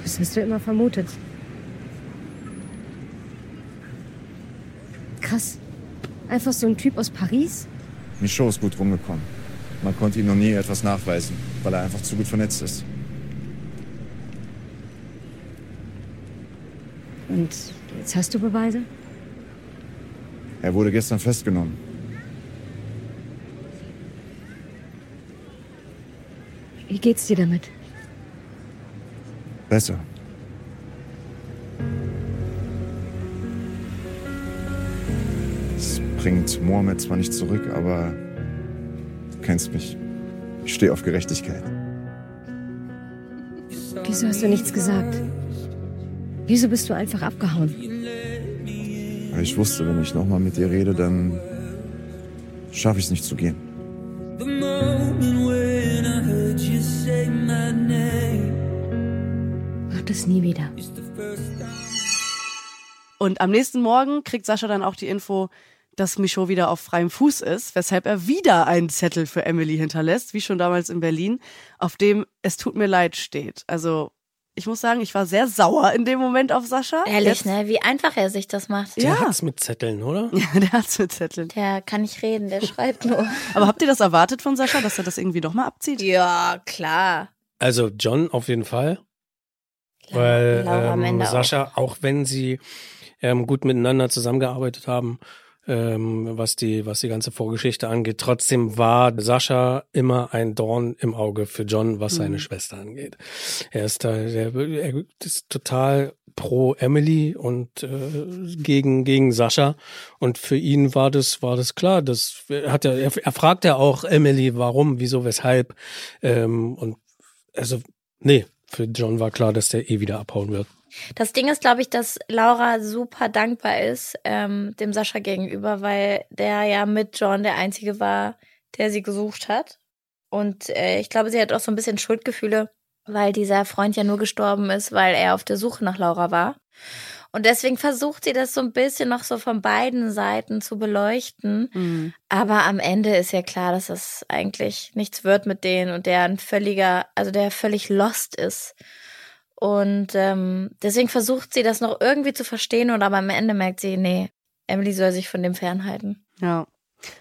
Speaker 6: Das hast du immer vermutet. Krass. Einfach so ein Typ aus Paris?
Speaker 7: Michaud ist gut rumgekommen. Man konnte ihm noch nie etwas nachweisen, weil er einfach zu gut vernetzt ist.
Speaker 6: Und jetzt hast du Beweise?
Speaker 7: Er wurde gestern festgenommen.
Speaker 6: Wie geht's dir damit?
Speaker 7: Besser. Es bringt Mohammed zwar nicht zurück, aber du kennst mich. Ich stehe auf Gerechtigkeit.
Speaker 6: Wieso hast du nichts gesagt? Wieso bist du einfach abgehauen?
Speaker 7: Weil ich wusste, wenn ich nochmal mit dir rede, dann schaffe ich es nicht zu gehen.
Speaker 6: Mach das nie wieder.
Speaker 2: Und am nächsten Morgen kriegt Sascha dann auch die Info, dass Michaud wieder auf freiem Fuß ist, weshalb er wieder einen Zettel für Emily hinterlässt, wie schon damals in Berlin, auf dem es tut mir leid steht. Also ich muss sagen, ich war sehr sauer in dem Moment auf Sascha.
Speaker 4: Ehrlich,
Speaker 2: Jetzt-
Speaker 4: ne? Wie einfach er sich das macht.
Speaker 3: Der
Speaker 2: Ja.
Speaker 3: hat's mit Zetteln, oder? [LAUGHS]
Speaker 2: Ja, der hat's mit Zetteln.
Speaker 4: Der kann nicht reden, der schreibt nur. [LAUGHS]
Speaker 2: Aber habt ihr das erwartet von Sascha, dass er das irgendwie doch mal abzieht?
Speaker 4: ja, klar.
Speaker 3: Also John auf jeden Fall. Weil ähm,
Speaker 4: Ende auch.
Speaker 3: Sascha, auch. wenn sie ähm, gut miteinander zusammengearbeitet haben, ähm, was die was die ganze Vorgeschichte angeht, trotzdem war Sascha immer ein Dorn im Auge für John, was seine
Speaker 2: Mhm.
Speaker 3: Schwester angeht. Er ist da, er, er ist total pro Emily und äh, gegen gegen Sascha und für ihn war das war das klar, das hat er er, er fragt ja auch Emily, warum, wieso, weshalb ähm, und also nee, für John war klar, dass der eh wieder abhauen wird.
Speaker 4: Das Ding ist, glaube ich, dass Laura super dankbar ist ähm, dem Sascha gegenüber, weil der ja mit John der Einzige war, der sie gesucht hat. Und äh, ich glaube, sie hat auch so ein bisschen Schuldgefühle, weil dieser Freund ja nur gestorben ist, weil er auf der Suche nach Laura war. Und deswegen versucht sie das so ein bisschen noch so von beiden Seiten zu beleuchten.
Speaker 2: Mhm.
Speaker 4: Aber am Ende ist ja klar, dass es eigentlich nichts wird mit denen und der ein völliger, also der völlig lost ist. Und ähm, deswegen versucht sie das noch irgendwie zu verstehen und aber am Ende merkt sie, nee, Emily soll sich von dem fernhalten.
Speaker 2: Ja.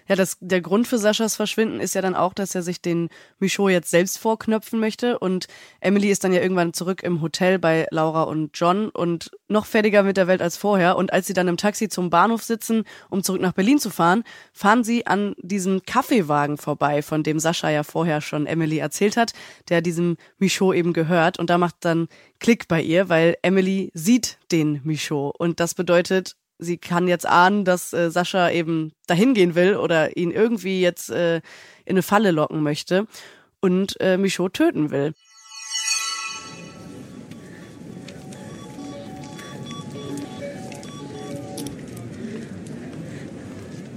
Speaker 2: Ja, das, der Grund für Saschas Verschwinden ist ja dann auch, dass er sich den Michaud jetzt selbst vorknöpfen möchte. Und Emily ist dann ja irgendwann zurück im Hotel bei Laura und John und noch fertiger mit der Welt als vorher. Und als sie dann im Taxi zum Bahnhof sitzen, um zurück nach Berlin zu fahren, fahren sie an diesem Kaffeewagen vorbei, von dem Sascha ja vorher schon Emily erzählt hat, der diesem Michaud eben gehört. Und da macht dann Klick bei ihr, weil Emily sieht den Michaud. Und das bedeutet, sie kann jetzt ahnen, dass äh, Sascha eben dahin gehen will oder ihn irgendwie jetzt äh, in eine Falle locken möchte und äh, Michaud töten will.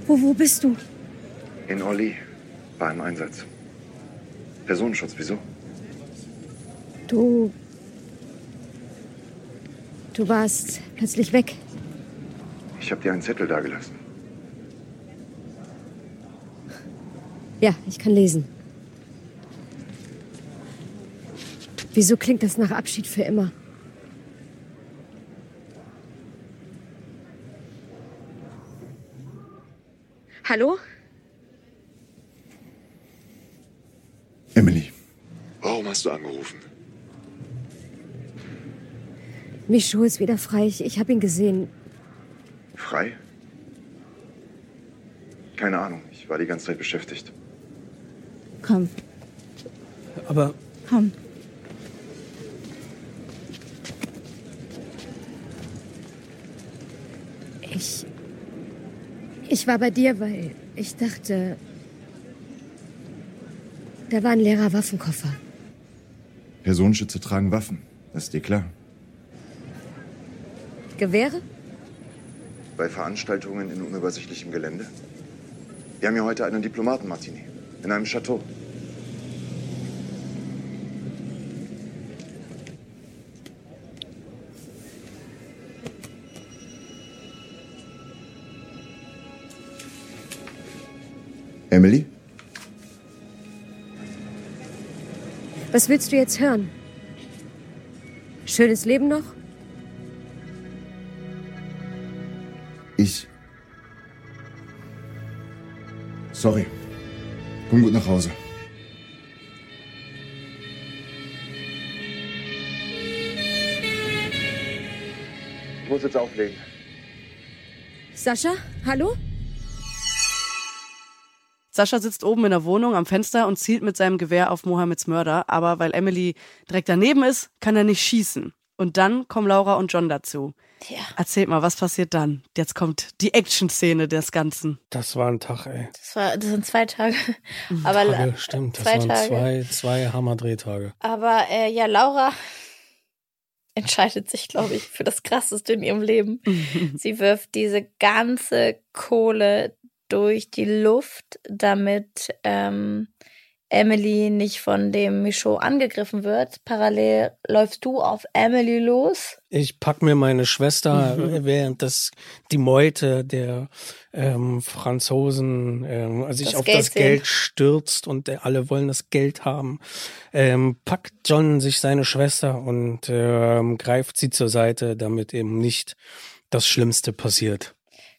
Speaker 6: Wo, wo bist du?
Speaker 7: In Orly. War im Einsatz. Personenschutz, wieso?
Speaker 6: Du. Du warst plötzlich weg.
Speaker 7: Ich habe dir einen Zettel dagelassen.
Speaker 6: Ja, ich kann lesen. Wieso klingt das nach Abschied für immer? Hallo?
Speaker 7: Emily. Warum hast du angerufen?
Speaker 6: Michaud ist wieder frei. Ich, ich habe ihn gesehen.
Speaker 7: Frei? Keine Ahnung. Ich war die ganze Zeit beschäftigt.
Speaker 6: Komm,
Speaker 3: Aber
Speaker 6: komm. Ich. Ich war bei dir, weil ich dachte. Da war ein leerer Waffenkoffer.
Speaker 7: Personenschütze tragen Waffen. Das ist dir klar.
Speaker 6: Gewehre?
Speaker 7: Bei Veranstaltungen in unübersichtlichem Gelände? Wir haben ja heute einen Diplomaten-Martini. In einem Chateau. Emily?
Speaker 6: Was willst du jetzt hören? Schönes Leben noch?
Speaker 7: Ich. Sorry. Komm gut nach Hause. Ich muss jetzt auflegen.
Speaker 6: Sascha, hallo?
Speaker 2: Sascha sitzt oben in der Wohnung am Fenster und zielt mit seinem Gewehr auf Mohammeds Mörder, aber weil Emily direkt daneben ist, kann er nicht schießen. Und dann kommen Laura und John dazu.
Speaker 4: Ja.
Speaker 2: Erzählt mal, was passiert dann? Jetzt kommt die Action-Szene des Ganzen.
Speaker 3: das war ein Tag, ey.
Speaker 4: Das, war, das sind zwei Tage. Aber,
Speaker 3: Tage, stimmt. Das
Speaker 4: zwei
Speaker 3: waren
Speaker 4: Tage.
Speaker 3: zwei, zwei Hammer-Drehtage.
Speaker 4: aber äh, ja, Laura [LAUGHS] entscheidet sich, glaube ich, für das Krasseste in ihrem Leben. [LAUGHS] Sie wirft diese ganze Kohle durch die Luft, damit ähm, Emily nicht von dem Michaud angegriffen wird. Parallel läufst du auf Emily los.
Speaker 3: Ich pack mir meine Schwester, während das die Meute der ähm, Franzosen ähm, also sich
Speaker 4: Das
Speaker 3: auf
Speaker 4: Geld
Speaker 3: das
Speaker 4: sehen.
Speaker 3: Geld stürzt und äh, alle wollen das Geld haben, ähm, packt John sich seine Schwester und ähm, greift sie zur Seite, damit eben nicht das Schlimmste passiert.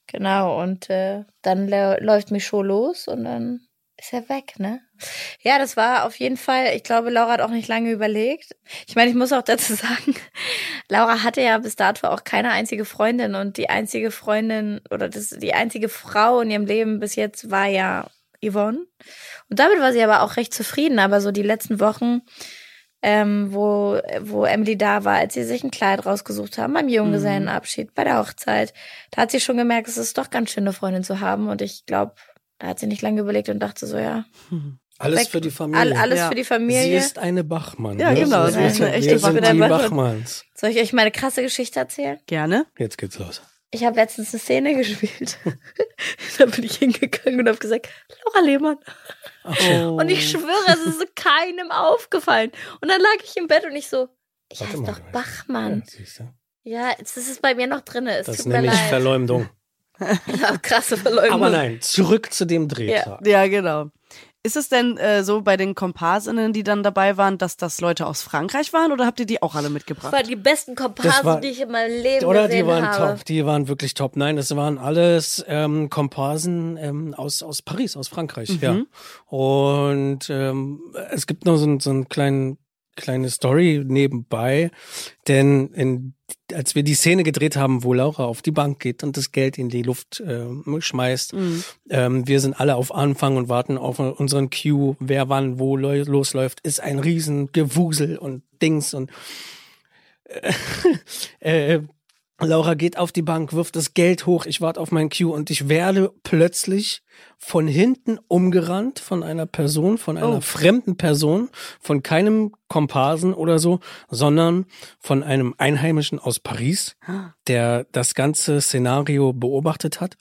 Speaker 4: Genau, und äh, dann lä- läuft Michaud los und dann ist er weg, ne? Ja, das war auf jeden Fall, ich glaube, Laura hat auch nicht lange überlegt. Ich meine, ich muss auch dazu [LAUGHS] sagen, Laura hatte ja bis dato auch keine einzige Freundin und die einzige Freundin oder das, die einzige Frau in ihrem Leben bis jetzt war ja Yvonne. Und damit war sie aber auch recht zufrieden, aber so die letzten Wochen, ähm, wo, wo Emily da war, als sie sich ein Kleid rausgesucht haben, beim Junggesellenabschied, bei der Hochzeit, da hat sie schon gemerkt, es ist doch ganz schön, eine Freundin zu haben. Und ich glaube, da hat sie nicht lange überlegt und dachte so, ja,
Speaker 3: Alles
Speaker 4: Weg.
Speaker 3: für die Familie.
Speaker 4: all, alles
Speaker 2: Ja.
Speaker 4: für die
Speaker 3: Sie
Speaker 4: Familie.
Speaker 3: ist eine Bachmann.
Speaker 2: Ja,
Speaker 3: ne?
Speaker 2: genau,
Speaker 3: Sie
Speaker 4: sie ist
Speaker 2: eine echte
Speaker 3: wir sind
Speaker 4: Bachmann.
Speaker 3: die Bachmanns.
Speaker 4: Soll ich euch meine krasse Geschichte erzählen?
Speaker 2: Gerne.
Speaker 3: Jetzt geht's los.
Speaker 4: Ich habe letztens eine Szene [LAUGHS] gespielt. da bin ich hingegangen und habe gesagt, Laura Lehmann.
Speaker 3: Oh.
Speaker 4: Und ich schwöre, es ist keinem aufgefallen. Und dann lag ich im Bett und ich so, ich
Speaker 3: Warte
Speaker 4: heiße doch
Speaker 3: ja,
Speaker 4: Bachmann.
Speaker 3: siehst du?
Speaker 4: Ja, jetzt ist es bei mir noch drin. Es
Speaker 3: Das
Speaker 4: tut mir
Speaker 3: nenne ich
Speaker 4: leid.
Speaker 3: Verleumdung. [LAUGHS]
Speaker 4: Ja, krasse Verleumdung.
Speaker 3: Aber nein, zurück zu dem Drehtag.
Speaker 2: Ja, genau. Ist es denn äh, so bei den Komparsinnen, die dann dabei waren, dass das Leute aus Frankreich waren oder habt ihr die auch alle
Speaker 4: Das
Speaker 2: mitgebracht?
Speaker 4: waren die besten
Speaker 3: Das
Speaker 4: Komparsen,
Speaker 3: war-
Speaker 4: die ich in meinem Leben
Speaker 3: Oder die
Speaker 4: gesehen
Speaker 3: waren
Speaker 4: habe.
Speaker 3: top, die waren wirklich top. Nein, das waren alles ähm, Komparsen ähm, aus, aus Paris, aus Frankreich, ja.
Speaker 2: Mhm.
Speaker 3: Und ähm, es gibt noch so, so einen kleinen kleine Story nebenbei, denn in, als wir die Szene gedreht haben, wo Laura auf die Bank geht und das Geld in die Luft äh, schmeißt,
Speaker 2: Mhm.
Speaker 3: ähm, wir sind alle auf Anfang und warten auf unseren Cue, wer wann wo lo- losläuft, ist ein riesen Gewusel und Dings und [LAUGHS] äh, äh, Laura geht auf die Bank, wirft das Geld hoch, ich warte auf meinen Cue und ich werde plötzlich von hinten umgerannt von einer Person, von einer
Speaker 2: Oh.
Speaker 3: fremden Person, von keinem Komparsen oder so, sondern von einem Einheimischen aus Paris, der das ganze Szenario beobachtet hat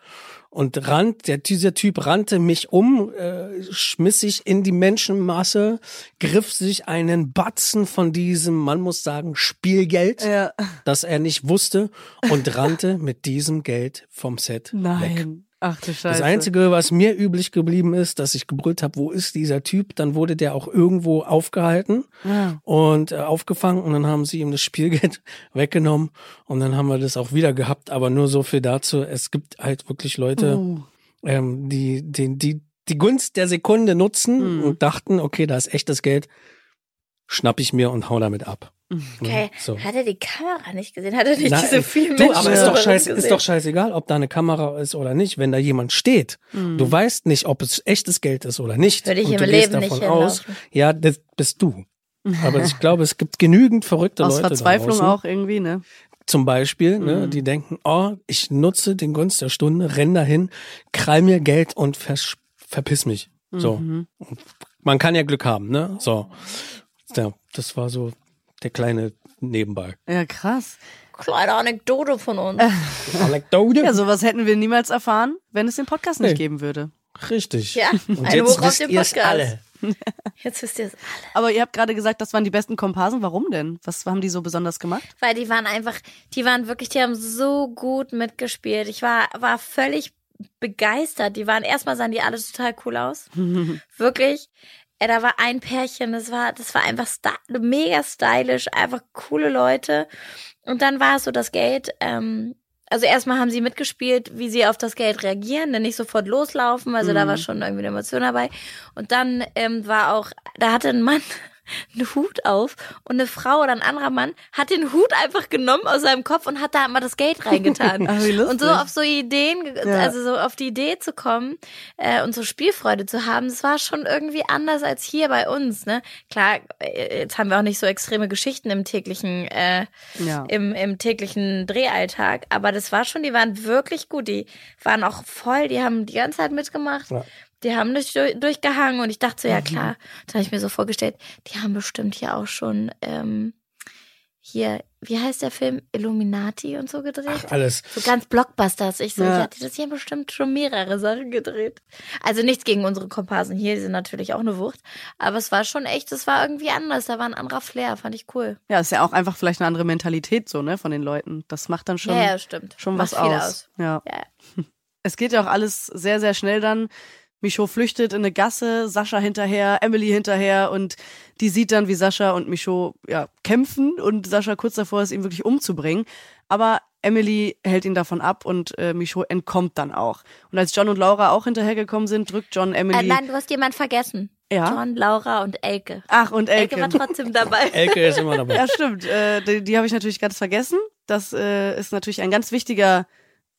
Speaker 3: und rannt, der, dieser Typ rannte mich um, äh, schmiss sich in die Menschenmasse, griff sich einen Batzen von diesem, man muss sagen, Spielgeld,
Speaker 2: Ja.
Speaker 3: das er nicht wusste und rannte mit diesem Geld vom Set weg.
Speaker 2: Ach du Scheiße.
Speaker 3: Das Einzige, was mir üblich geblieben ist, dass ich gebrüllt habe, wo ist dieser Typ? Dann wurde der auch irgendwo aufgehalten
Speaker 2: Ja.
Speaker 3: und äh, aufgefangen und dann haben sie ihm das Spielgeld [LAUGHS] weggenommen und dann haben wir das auch wieder gehabt. Aber nur so viel dazu. Es gibt halt wirklich Leute,
Speaker 2: Uh.
Speaker 3: ähm, die, die, die die Gunst der Sekunde nutzen
Speaker 2: Mhm.
Speaker 3: und dachten, okay, da ist echtes Geld, schnapp ich mir und hau damit ab.
Speaker 4: Okay,
Speaker 3: So.
Speaker 4: hat er die Kamera nicht gesehen? Hat er nicht
Speaker 3: Nein,
Speaker 4: diese vielen
Speaker 3: du,
Speaker 4: Menschen
Speaker 3: aber ist doch, scheiß,
Speaker 4: gesehen?
Speaker 3: ist doch scheißegal, ob da eine Kamera ist oder nicht. Wenn da jemand steht,
Speaker 2: Mhm.
Speaker 3: du weißt nicht, ob es echtes Geld ist oder nicht.
Speaker 4: Würde ich
Speaker 3: und
Speaker 4: im
Speaker 3: du gehst
Speaker 4: Leben
Speaker 3: davon
Speaker 4: nicht
Speaker 3: aus, ja, das bist du. Aber ich glaube, es gibt genügend verrückte
Speaker 2: Aus
Speaker 3: Leute
Speaker 2: Verzweiflung
Speaker 3: da draußen,
Speaker 2: auch irgendwie, ne?
Speaker 3: zum Beispiel, ne,
Speaker 2: Mhm.
Speaker 3: die denken, oh, ich nutze den Gunst der Stunde, renn dahin, krall mir Geld und vers verpiss mich. So.
Speaker 2: Mhm.
Speaker 3: Man kann ja Glück haben, ne? So. Ja, das war so der kleine Nebenbei.
Speaker 2: Ja, krass.
Speaker 4: Kleine Anekdote von uns. [LAUGHS]
Speaker 3: Anekdote.
Speaker 2: Ja, sowas hätten wir niemals erfahren, wenn es den Podcast nicht
Speaker 3: Nee.
Speaker 2: geben würde.
Speaker 3: Richtig.
Speaker 4: Ja,
Speaker 3: Und
Speaker 4: eine
Speaker 3: jetzt
Speaker 4: Woche auf
Speaker 3: wisst ihr's
Speaker 4: Podcast.
Speaker 3: alle. [LAUGHS]
Speaker 4: Jetzt wisst ihr es.
Speaker 2: Aber ihr habt gerade gesagt, das waren die besten Komparsen. Warum denn? Was haben die so besonders gemacht?
Speaker 4: Weil die waren einfach, die waren wirklich, die haben so gut mitgespielt. Ich war, war völlig begeistert. Die waren, erstmal sahen die alle total cool aus. [LAUGHS] Wirklich. Äh, Da war ein Pärchen, das war, das war einfach mega stylisch, einfach coole Leute. Und dann war es so das Geld, ähm, also erstmal haben sie mitgespielt, wie sie auf das Geld reagieren, denn nicht sofort loslaufen. Also da war schon irgendwie eine Emotion dabei. Und dann ähm, war auch, da hatte ein Mann einen Hut auf und eine Frau oder ein anderer Mann hat den Hut einfach genommen aus seinem Kopf und hat da mal das Geld reingetan. [LAUGHS]
Speaker 2: Ach,
Speaker 4: und so auf so Ideen,
Speaker 2: Ja.
Speaker 4: also so auf die Idee zu kommen äh, und so Spielfreude zu haben, das war schon irgendwie anders als hier bei uns. Ne? Klar, äh, jetzt haben wir auch nicht so extreme Geschichten im täglichen äh,
Speaker 2: Ja.
Speaker 4: im, im täglichen Drehalltag. Aber das war schon, die waren wirklich gut. Die waren auch voll, die haben die ganze Zeit mitgemacht.
Speaker 3: Ja.
Speaker 4: Die haben durch, durchgehangen und ich dachte so, ja klar. Da habe ich mir so vorgestellt, die haben bestimmt hier auch schon ähm, hier, wie heißt der Film? Illuminati und so gedreht.
Speaker 3: Ach, alles.
Speaker 4: So ganz Blockbusters. Ich so,
Speaker 2: Ja.
Speaker 4: ja. hatte das hier bestimmt schon mehrere Sachen gedreht. Also nichts gegen unsere Komparsen hier, die sind natürlich auch eine Wucht. Aber es war schon echt, es war irgendwie anders. Da war ein anderer Flair, fand ich cool.
Speaker 2: Ja, ist ja auch einfach vielleicht eine andere Mentalität so, ne, von den Leuten. Das macht dann schon,
Speaker 4: ja, ja, stimmt.
Speaker 2: schon
Speaker 4: Macht
Speaker 2: was
Speaker 4: viel
Speaker 2: aus. Ja.
Speaker 4: Ja. [LAUGHS]
Speaker 2: Es geht ja auch alles sehr, sehr schnell dann. Michaud flüchtet in eine Gasse, Sascha hinterher, Emily hinterher und die sieht dann, wie Sascha und Michaud ja, kämpfen und Sascha kurz davor ist, ihn wirklich umzubringen. Aber Emily hält ihn davon ab und äh, Michaud entkommt dann auch. Und als John und Laura auch hinterhergekommen sind, drückt John Emily.
Speaker 4: Äh, nein, du hast jemand vergessen.
Speaker 2: Ja?
Speaker 4: John, Laura und Elke.
Speaker 2: Ach, und Elke.
Speaker 4: Elke war trotzdem dabei. [LAUGHS]
Speaker 3: Elke ist immer dabei.
Speaker 2: Ja, stimmt. Äh, die die habe ich natürlich ganz vergessen. Das äh, ist natürlich ein ganz wichtiger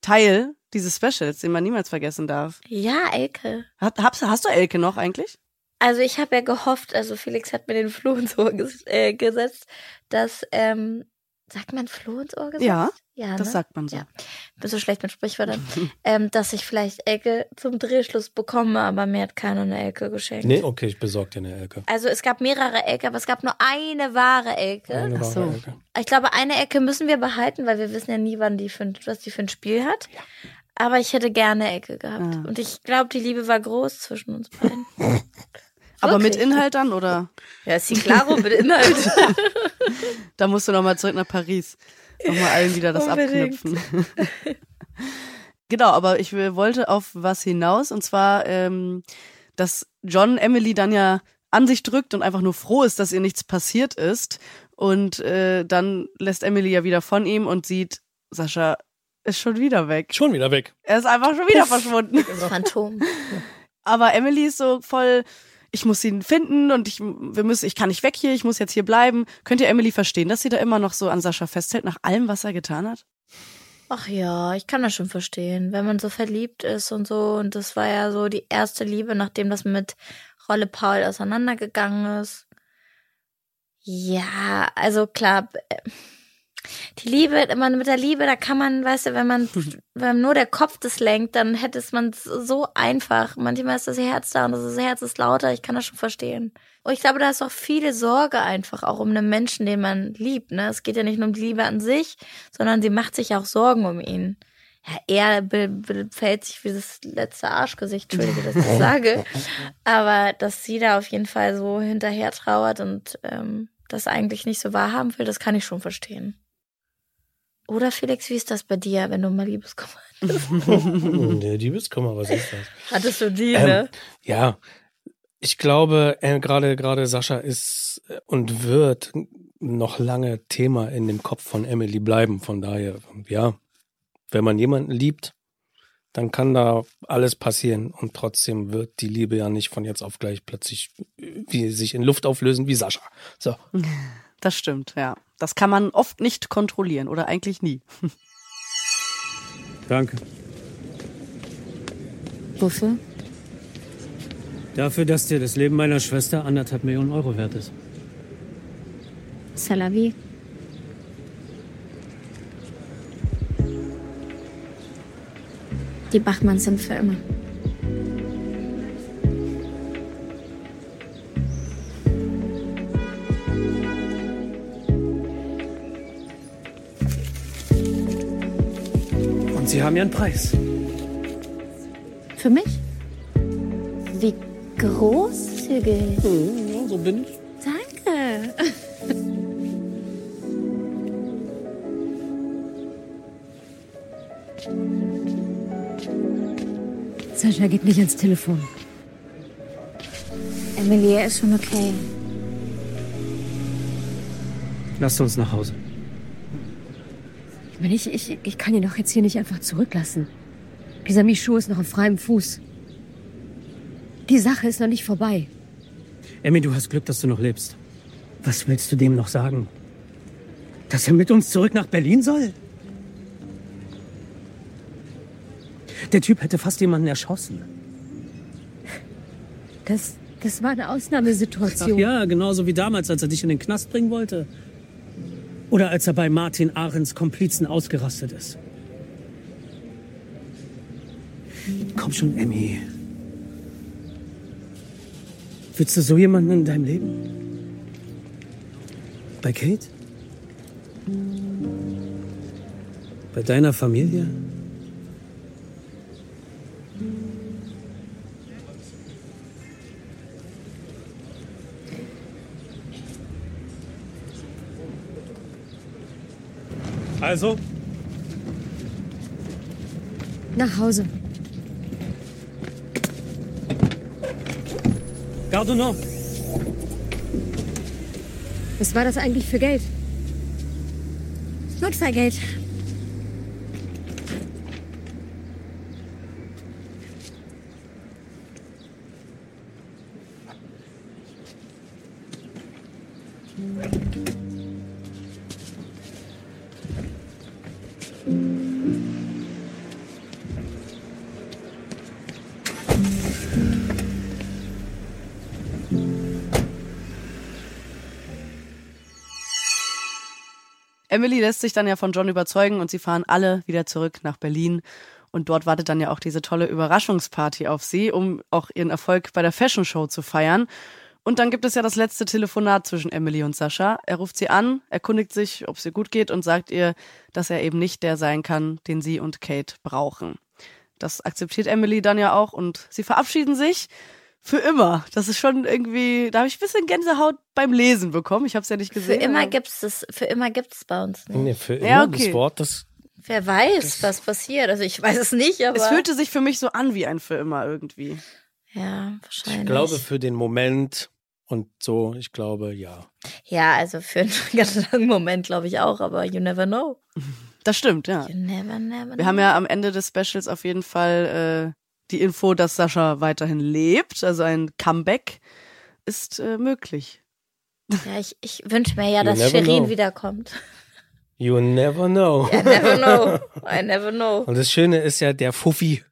Speaker 2: Teil dieses Specials, den man niemals vergessen darf.
Speaker 4: Ja, Elke.
Speaker 2: Hat, hast, hast du Elke noch eigentlich?
Speaker 4: Also ich habe ja gehofft, also Felix hat mir den Floh [LAUGHS] Ohr ges äh, gesetzt, dass, ähm, sagt man Floh ins Ohr gesetzt?
Speaker 2: Ja,
Speaker 4: ja
Speaker 2: Das
Speaker 4: ne?
Speaker 2: sagt man so.
Speaker 4: Ja. bin so schlecht mit Sprichwörtern, [LAUGHS] ähm, dass ich vielleicht Elke zum Drehschluss bekomme, aber mir hat keiner eine Elke geschenkt.
Speaker 3: Nee, okay, ich besorge dir eine Elke.
Speaker 4: Also es gab mehrere Elke, aber es gab nur eine wahre Elke.
Speaker 3: Eine wahre
Speaker 2: so.
Speaker 3: Elke.
Speaker 4: Ich glaube, eine Ecke müssen wir behalten, weil wir wissen ja nie, wann die für, ein- was die für ein Spiel hat. Aber ich hätte gerne Ecke gehabt.
Speaker 2: Ah.
Speaker 4: Und ich glaube, die Liebe war groß zwischen uns beiden. [LAUGHS]
Speaker 2: Aber mit? Inhalt dann oder?
Speaker 4: Ja, ist die klaro mit Inhalt. [LAUGHS]
Speaker 2: Da musst du nochmal zurück nach Paris. Nochmal allen wieder das
Speaker 4: Unbedingt.
Speaker 2: abknüpfen. [LAUGHS] genau, aber ich wollte auf was hinaus und zwar, ähm, dass John Emily dann ja an sich drückt und einfach nur froh ist, dass ihr nichts passiert ist. Und äh, dann lässt Emily ja wieder von ihm und sieht, Sascha ist schon wieder weg.
Speaker 3: Schon wieder weg.
Speaker 2: Er ist einfach schon wieder verschwunden.
Speaker 4: Das Phantom. [LAUGHS]
Speaker 2: Aber Emily ist so voll, ich muss ihn finden und ich, wir müssen, ich kann nicht weg hier, ich muss jetzt hier bleiben. Könnt ihr Emily verstehen, dass sie da immer noch so an Sascha festhält, nach allem, was er getan hat?
Speaker 4: Ach ja, ich kann das schon verstehen, wenn man so verliebt ist und so. Und das war ja so die erste Liebe, nachdem das mit Rolle Paul auseinandergegangen ist. Ja, also klar, äh, die Liebe, man mit der Liebe, da kann man, weißt du, wenn man, [LAUGHS] wenn nur der Kopf das lenkt, dann hätte es man so einfach. Manchmal ist das Herz da und das Herz ist lauter. Ich kann das schon verstehen. Und ich glaube, da ist auch viele Sorge einfach auch um einen Menschen, den man liebt. Ne, es geht ja nicht nur um die Liebe an sich, sondern sie macht sich auch Sorgen um ihn. Ja, er fällt sich wie das letzte Arschgesicht, Entschuldige, dass ich das sage. [LAUGHS] Aber dass sie da auf jeden Fall so hinterher trauert und ähm, das eigentlich nicht so wahrhaben will, das kann ich schon verstehen. Oder Felix, wie ist das bei dir, wenn du mal Liebeskummer [LAUGHS]
Speaker 3: Hm, Der Liebeskummer, was ist das?
Speaker 4: hattest? du die,
Speaker 3: Ähm, ja, ich glaube, äh, gerade gerade Sascha ist äh, und wird noch lange Thema in dem Kopf von Emily bleiben. Von daher, ja, wenn man jemanden liebt, dann kann da alles passieren und trotzdem wird die Liebe ja nicht von jetzt auf gleich plötzlich äh, wie sich in Luft auflösen wie Sascha. So, [LAUGHS]
Speaker 2: Das stimmt, ja. Das kann man oft nicht kontrollieren oder eigentlich nie. [LAUGHS]
Speaker 5: Danke.
Speaker 6: Wofür?
Speaker 5: Dafür, dass dir das Leben meiner Schwester anderthalb Millionen Euro wert ist.
Speaker 6: Salavi. Die Bachmanns sind für immer.
Speaker 5: Sie haben ihren Preis.
Speaker 6: Für mich? Wie großzügig.
Speaker 5: Ja, so bin ich.
Speaker 6: Danke. [LAUGHS]
Speaker 8: Sascha geht nicht ans Telefon.
Speaker 6: Emily, er ist schon okay.
Speaker 5: Lasst uns nach Hause.
Speaker 8: Ich, meine, ich, ich, ich kann ihn doch jetzt hier nicht einfach zurücklassen. Dieser Michu ist noch auf freiem Fuß. Die Sache ist noch nicht vorbei.
Speaker 5: Emmy, du hast Glück, dass du noch lebst. Was willst du dem noch sagen? Dass er mit uns zurück nach Berlin soll? Der Typ hätte fast jemanden erschossen.
Speaker 8: Das, das war eine
Speaker 5: Ach
Speaker 8: Ausnahmesituation.
Speaker 5: ja, genauso wie damals, als er dich in den Knast bringen wollte. Oder als er bei Martin Ahrens Komplizen ausgerastet ist. Komm schon, Emmy. Willst du so jemanden in deinem Leben? Bei Kate? Bei deiner Familie? Also,
Speaker 8: Nach Hause.
Speaker 5: Gardonau.
Speaker 8: Was war das eigentlich für Geld?
Speaker 6: Notfallgeld.
Speaker 2: Emily lässt sich dann ja von John überzeugen und sie fahren alle wieder zurück nach Berlin. Und dort wartet dann ja auch diese tolle Überraschungsparty auf sie, um auch ihren Erfolg bei der Fashion Show zu feiern. Und dann gibt es ja das letzte Telefonat zwischen Emily und Sascha. Er ruft sie an, erkundigt sich, ob es ihr gut geht und sagt ihr, dass er eben nicht der sein kann, den sie und Kate brauchen. Das akzeptiert Emily dann ja auch und sie verabschieden sich für immer. Das ist schon irgendwie, da habe ich ein bisschen Gänsehaut beim Lesen bekommen. Ich habe es ja nicht
Speaker 4: Für
Speaker 2: gesehen.
Speaker 4: immer
Speaker 2: aber-
Speaker 4: gibt's das, für immer gibt's bei uns nicht.
Speaker 3: Nee, für immer
Speaker 2: Ja, okay.
Speaker 3: das Wort, das
Speaker 4: Wer weiß, was passiert. Also ich weiß es nicht, aber.
Speaker 2: es fühlte sich für mich so an wie ein für immer irgendwie.
Speaker 4: ja, wahrscheinlich.
Speaker 3: ich glaube für den Moment und so, ich glaube, ja.
Speaker 4: ja, also für einen [LAUGHS] ganz langen Moment glaube ich auch, aber you never know.
Speaker 2: Das stimmt, ja.
Speaker 4: You never, never know.
Speaker 2: Wir haben ja am Ende des Specials auf jeden Fall äh, die Info, dass Sascha weiterhin lebt. Also ein Comeback ist äh, möglich.
Speaker 4: Ja, ich, ich wünsche mir ja,
Speaker 3: You
Speaker 4: dass Shirin
Speaker 3: know.
Speaker 4: wiederkommt.
Speaker 3: You never know.
Speaker 4: I never know. [LAUGHS] I never know.
Speaker 3: Und das Schöne ist ja der Fuffi,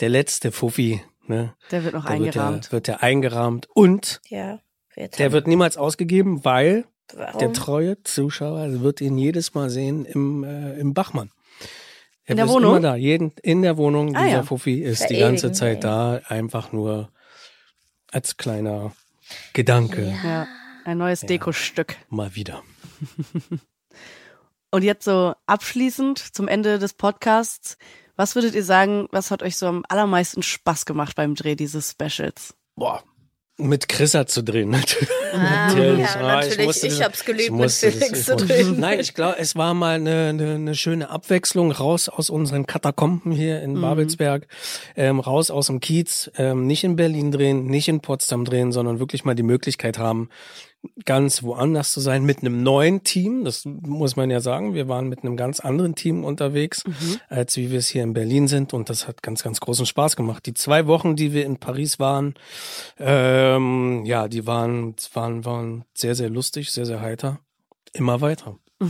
Speaker 3: der letzte Fuffi, ne?
Speaker 2: Der wird noch
Speaker 3: Der wird,
Speaker 2: eingerahmt.
Speaker 3: der, wird der eingerahmt und
Speaker 4: Ja. Wird
Speaker 3: der wird niemals ausgegeben, weil
Speaker 4: Warum?
Speaker 3: der treue Zuschauer wird ihn jedes Mal sehen im, äh, im Bachmann. Er
Speaker 2: In der Wohnung?
Speaker 3: Immer da, jeden, in der Wohnung.
Speaker 2: Ah,
Speaker 3: dieser
Speaker 2: ja.
Speaker 3: Fuffi ist die ganze
Speaker 4: Verewigen,
Speaker 3: Zeit da, einfach nur als kleiner Gedanke
Speaker 2: Ja, ein neues Dekostück.
Speaker 3: mal wieder. [LAUGHS]
Speaker 2: Und jetzt so abschließend zum Ende des Podcasts. Was würdet ihr sagen, was hat euch so am allermeisten Spaß gemacht beim Dreh dieses Specials?
Speaker 3: Boah. Mit Chrissa zu drehen, natürlich.
Speaker 4: Ah, [LAUGHS]
Speaker 3: Natürlich.
Speaker 4: ja,
Speaker 3: Ah,
Speaker 4: natürlich.
Speaker 3: musste
Speaker 4: Ich hab's geliebt,
Speaker 3: ich
Speaker 4: mit Felix
Speaker 3: ich
Speaker 4: zu drehen.
Speaker 3: Nein, ich glaube, es war mal eine, eine, eine schöne Abwechslung raus aus unseren Katakomben hier in
Speaker 2: Mhm.
Speaker 3: Babelsberg, ähm, raus aus dem Kiez, ähm, nicht in Berlin drehen, nicht in Potsdam drehen, sondern wirklich mal die Möglichkeit haben, ganz woanders zu sein mit einem neuen Team. Das muss man ja sagen. Wir waren mit einem ganz anderen Team unterwegs,
Speaker 2: Mhm.
Speaker 3: als wie wir es hier in Berlin sind. Und das hat ganz, ganz großen Spaß gemacht. Die zwei Wochen, die wir in Paris waren, ähm, ja, die waren, waren, waren sehr, sehr lustig, sehr, sehr heiter. Immer weiter. [LAUGHS]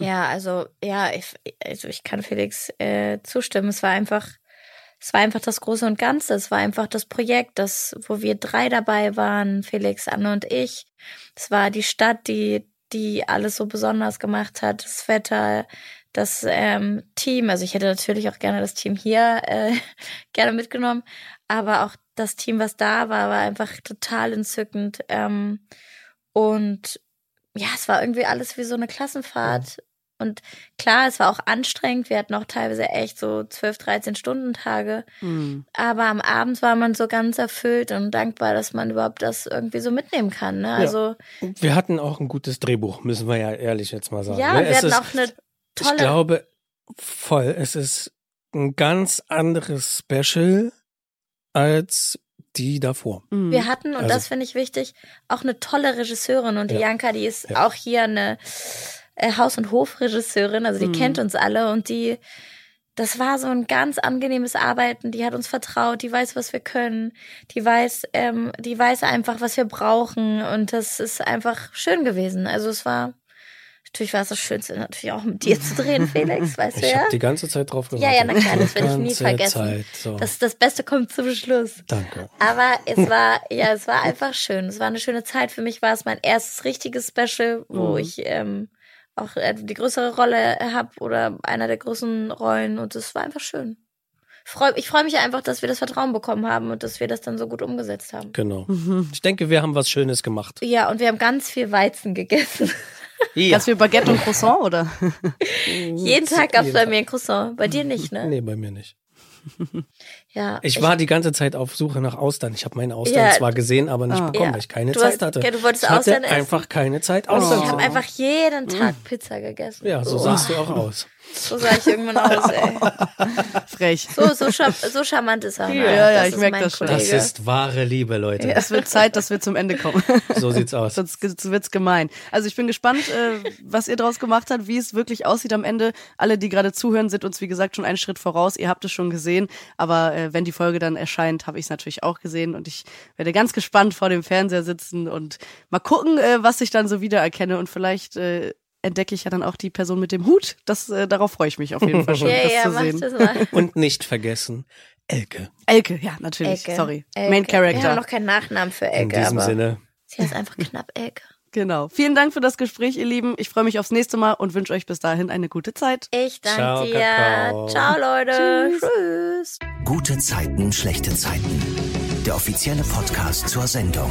Speaker 4: Ja, also ja, ich, also ich kann Felix äh, zustimmen. Es war einfach, es war einfach das Große und Ganze. Es war einfach das Projekt, das, wo wir drei dabei waren, Felix, Anne und ich. Es war die Stadt, die, die alles so besonders gemacht hat. Das Wetter, das ähm, Team. Also ich hätte natürlich auch gerne das Team hier äh, [LAUGHS] gerne mitgenommen, aber auch das Team, was da war, war einfach total entzückend. Ähm, und ja, es war irgendwie alles wie so eine Klassenfahrt. Und klar, es war auch anstrengend. Wir hatten auch teilweise echt so 12, 13 Stunden Tage.
Speaker 2: Hm.
Speaker 4: Aber am Abend war man so ganz erfüllt und dankbar, dass man überhaupt das irgendwie so mitnehmen kann. Ne? Also
Speaker 3: Wir hatten auch ein gutes Drehbuch, müssen wir ja ehrlich jetzt mal sagen.
Speaker 4: ja,
Speaker 3: ne?
Speaker 4: wir
Speaker 3: Es
Speaker 4: hatten
Speaker 3: ist,
Speaker 4: auch eine
Speaker 3: Ich
Speaker 4: tolle.
Speaker 3: glaube, voll. Es ist ein ganz anderes Special als die davor.
Speaker 2: Mhm.
Speaker 4: Wir hatten, und
Speaker 3: Also-
Speaker 4: das finde ich wichtig, auch eine tolle Regisseurin. Und die
Speaker 3: Ja.
Speaker 4: Janka, die ist
Speaker 3: Ja.
Speaker 4: auch hier eine äh, Haus- und Hofregisseurin. Also die
Speaker 2: Mhm.
Speaker 4: kennt uns alle und die, das war so ein ganz angenehmes Arbeiten. Die hat uns vertraut, die weiß, was wir können, die weiß, ähm, die weiß einfach, was wir brauchen. Und das ist einfach schön gewesen. Also es war, natürlich war es das Schönste, natürlich auch mit dir zu drehen, [LAUGHS] Felix, weißt du
Speaker 3: Ich
Speaker 4: ja?
Speaker 3: habe die ganze Zeit drauf
Speaker 4: Ja,
Speaker 3: gewartet.
Speaker 4: ja, na klar, das werde ich nie vergessen.
Speaker 3: Zeit, so.
Speaker 4: Das, das Beste kommt zum Schluss.
Speaker 3: Danke.
Speaker 4: Aber es [LAUGHS] war, ja, es war einfach schön. Es war eine schöne Zeit. Für mich war es mein erstes richtiges Special, wo
Speaker 2: Mhm.
Speaker 4: ich ähm, auch äh, die größere Rolle habe oder einer der großen Rollen. Und es war einfach schön. Ich freue mich einfach, dass wir das Vertrauen bekommen haben und dass wir das dann so gut umgesetzt haben.
Speaker 3: Genau.
Speaker 2: Mhm.
Speaker 3: Ich denke, wir haben was Schönes gemacht.
Speaker 4: Ja, und wir haben ganz viel Weizen gegessen. [LAUGHS]
Speaker 3: Ja.
Speaker 2: Ganz viel Baguette und Croissant, oder? [LAUGHS]
Speaker 4: Jeden Tag gab es bei mir ein Croissant. Bei dir nicht, ne?
Speaker 3: Nee, bei mir nicht.
Speaker 4: Ja.
Speaker 3: Ich war die ganze Zeit auf Suche nach Austern. Ich habe meine Austern
Speaker 4: Ja.
Speaker 3: zwar gesehen, aber nicht
Speaker 2: Ah.
Speaker 3: bekommen,
Speaker 4: Ja.
Speaker 3: weil ich keine
Speaker 4: Du
Speaker 3: Zeit
Speaker 4: hast-
Speaker 3: hatte.
Speaker 4: du wolltest
Speaker 3: ich hatte
Speaker 4: Austern essen.
Speaker 3: einfach keine Zeit, Austern
Speaker 4: ich
Speaker 3: zu
Speaker 4: habe einfach jeden Tag Pizza gegessen.
Speaker 3: Ja, so
Speaker 4: Oh,
Speaker 3: sahst du auch aus.
Speaker 4: So sah ich irgendwann [LAUGHS] aus, ey.
Speaker 2: Frech.
Speaker 4: So, so, char so charmant ist er. ne?
Speaker 2: Ja, ja,
Speaker 4: Das
Speaker 2: ich
Speaker 4: ist
Speaker 2: merk
Speaker 4: mein
Speaker 2: das schon.
Speaker 3: Das ist wahre Liebe, Leute.
Speaker 2: Es wird Zeit, dass wir zum Ende kommen. [LAUGHS]
Speaker 3: So sieht's aus.
Speaker 2: Sonst wird's gemein. Also ich bin gespannt, äh, was ihr draus gemacht habt, wie es wirklich aussieht am Ende. Alle, die gerade zuhören, sind uns wie gesagt schon einen Schritt voraus. Ihr habt es schon gesehen, aber äh, wenn die Folge dann erscheint, habe ich es natürlich auch gesehen und ich werde ganz gespannt vor dem Fernseher sitzen und mal gucken, äh, was ich dann so wiedererkenne und vielleicht äh, entdecke ich ja dann auch die Person mit dem Hut. Das, äh, darauf freue ich mich auf jeden Fall [LAUGHS] schon,
Speaker 4: ja,
Speaker 2: das
Speaker 4: ja,
Speaker 2: zu sehen.
Speaker 4: Das mal.
Speaker 3: Und nicht vergessen, Elke.
Speaker 2: Elke, ja, natürlich.
Speaker 4: Elke.
Speaker 2: Sorry.
Speaker 4: Elke.
Speaker 2: Main Character.
Speaker 4: Wir haben noch keinen Nachnamen für Elke.
Speaker 3: In diesem
Speaker 4: aber
Speaker 3: Sinne.
Speaker 4: Sie heißt einfach knapp Elke.
Speaker 2: Genau. Vielen Dank für das Gespräch, ihr Lieben. Ich freue mich aufs nächste Mal und wünsche euch bis dahin eine gute Zeit.
Speaker 4: Ich danke
Speaker 3: Ciao,
Speaker 4: dir.
Speaker 3: Kakao.
Speaker 4: Ciao, Leute.
Speaker 2: Tschüss.
Speaker 4: Tschüss.
Speaker 1: Gute Zeiten, schlechte Zeiten. Der offizielle Podcast zur Sendung.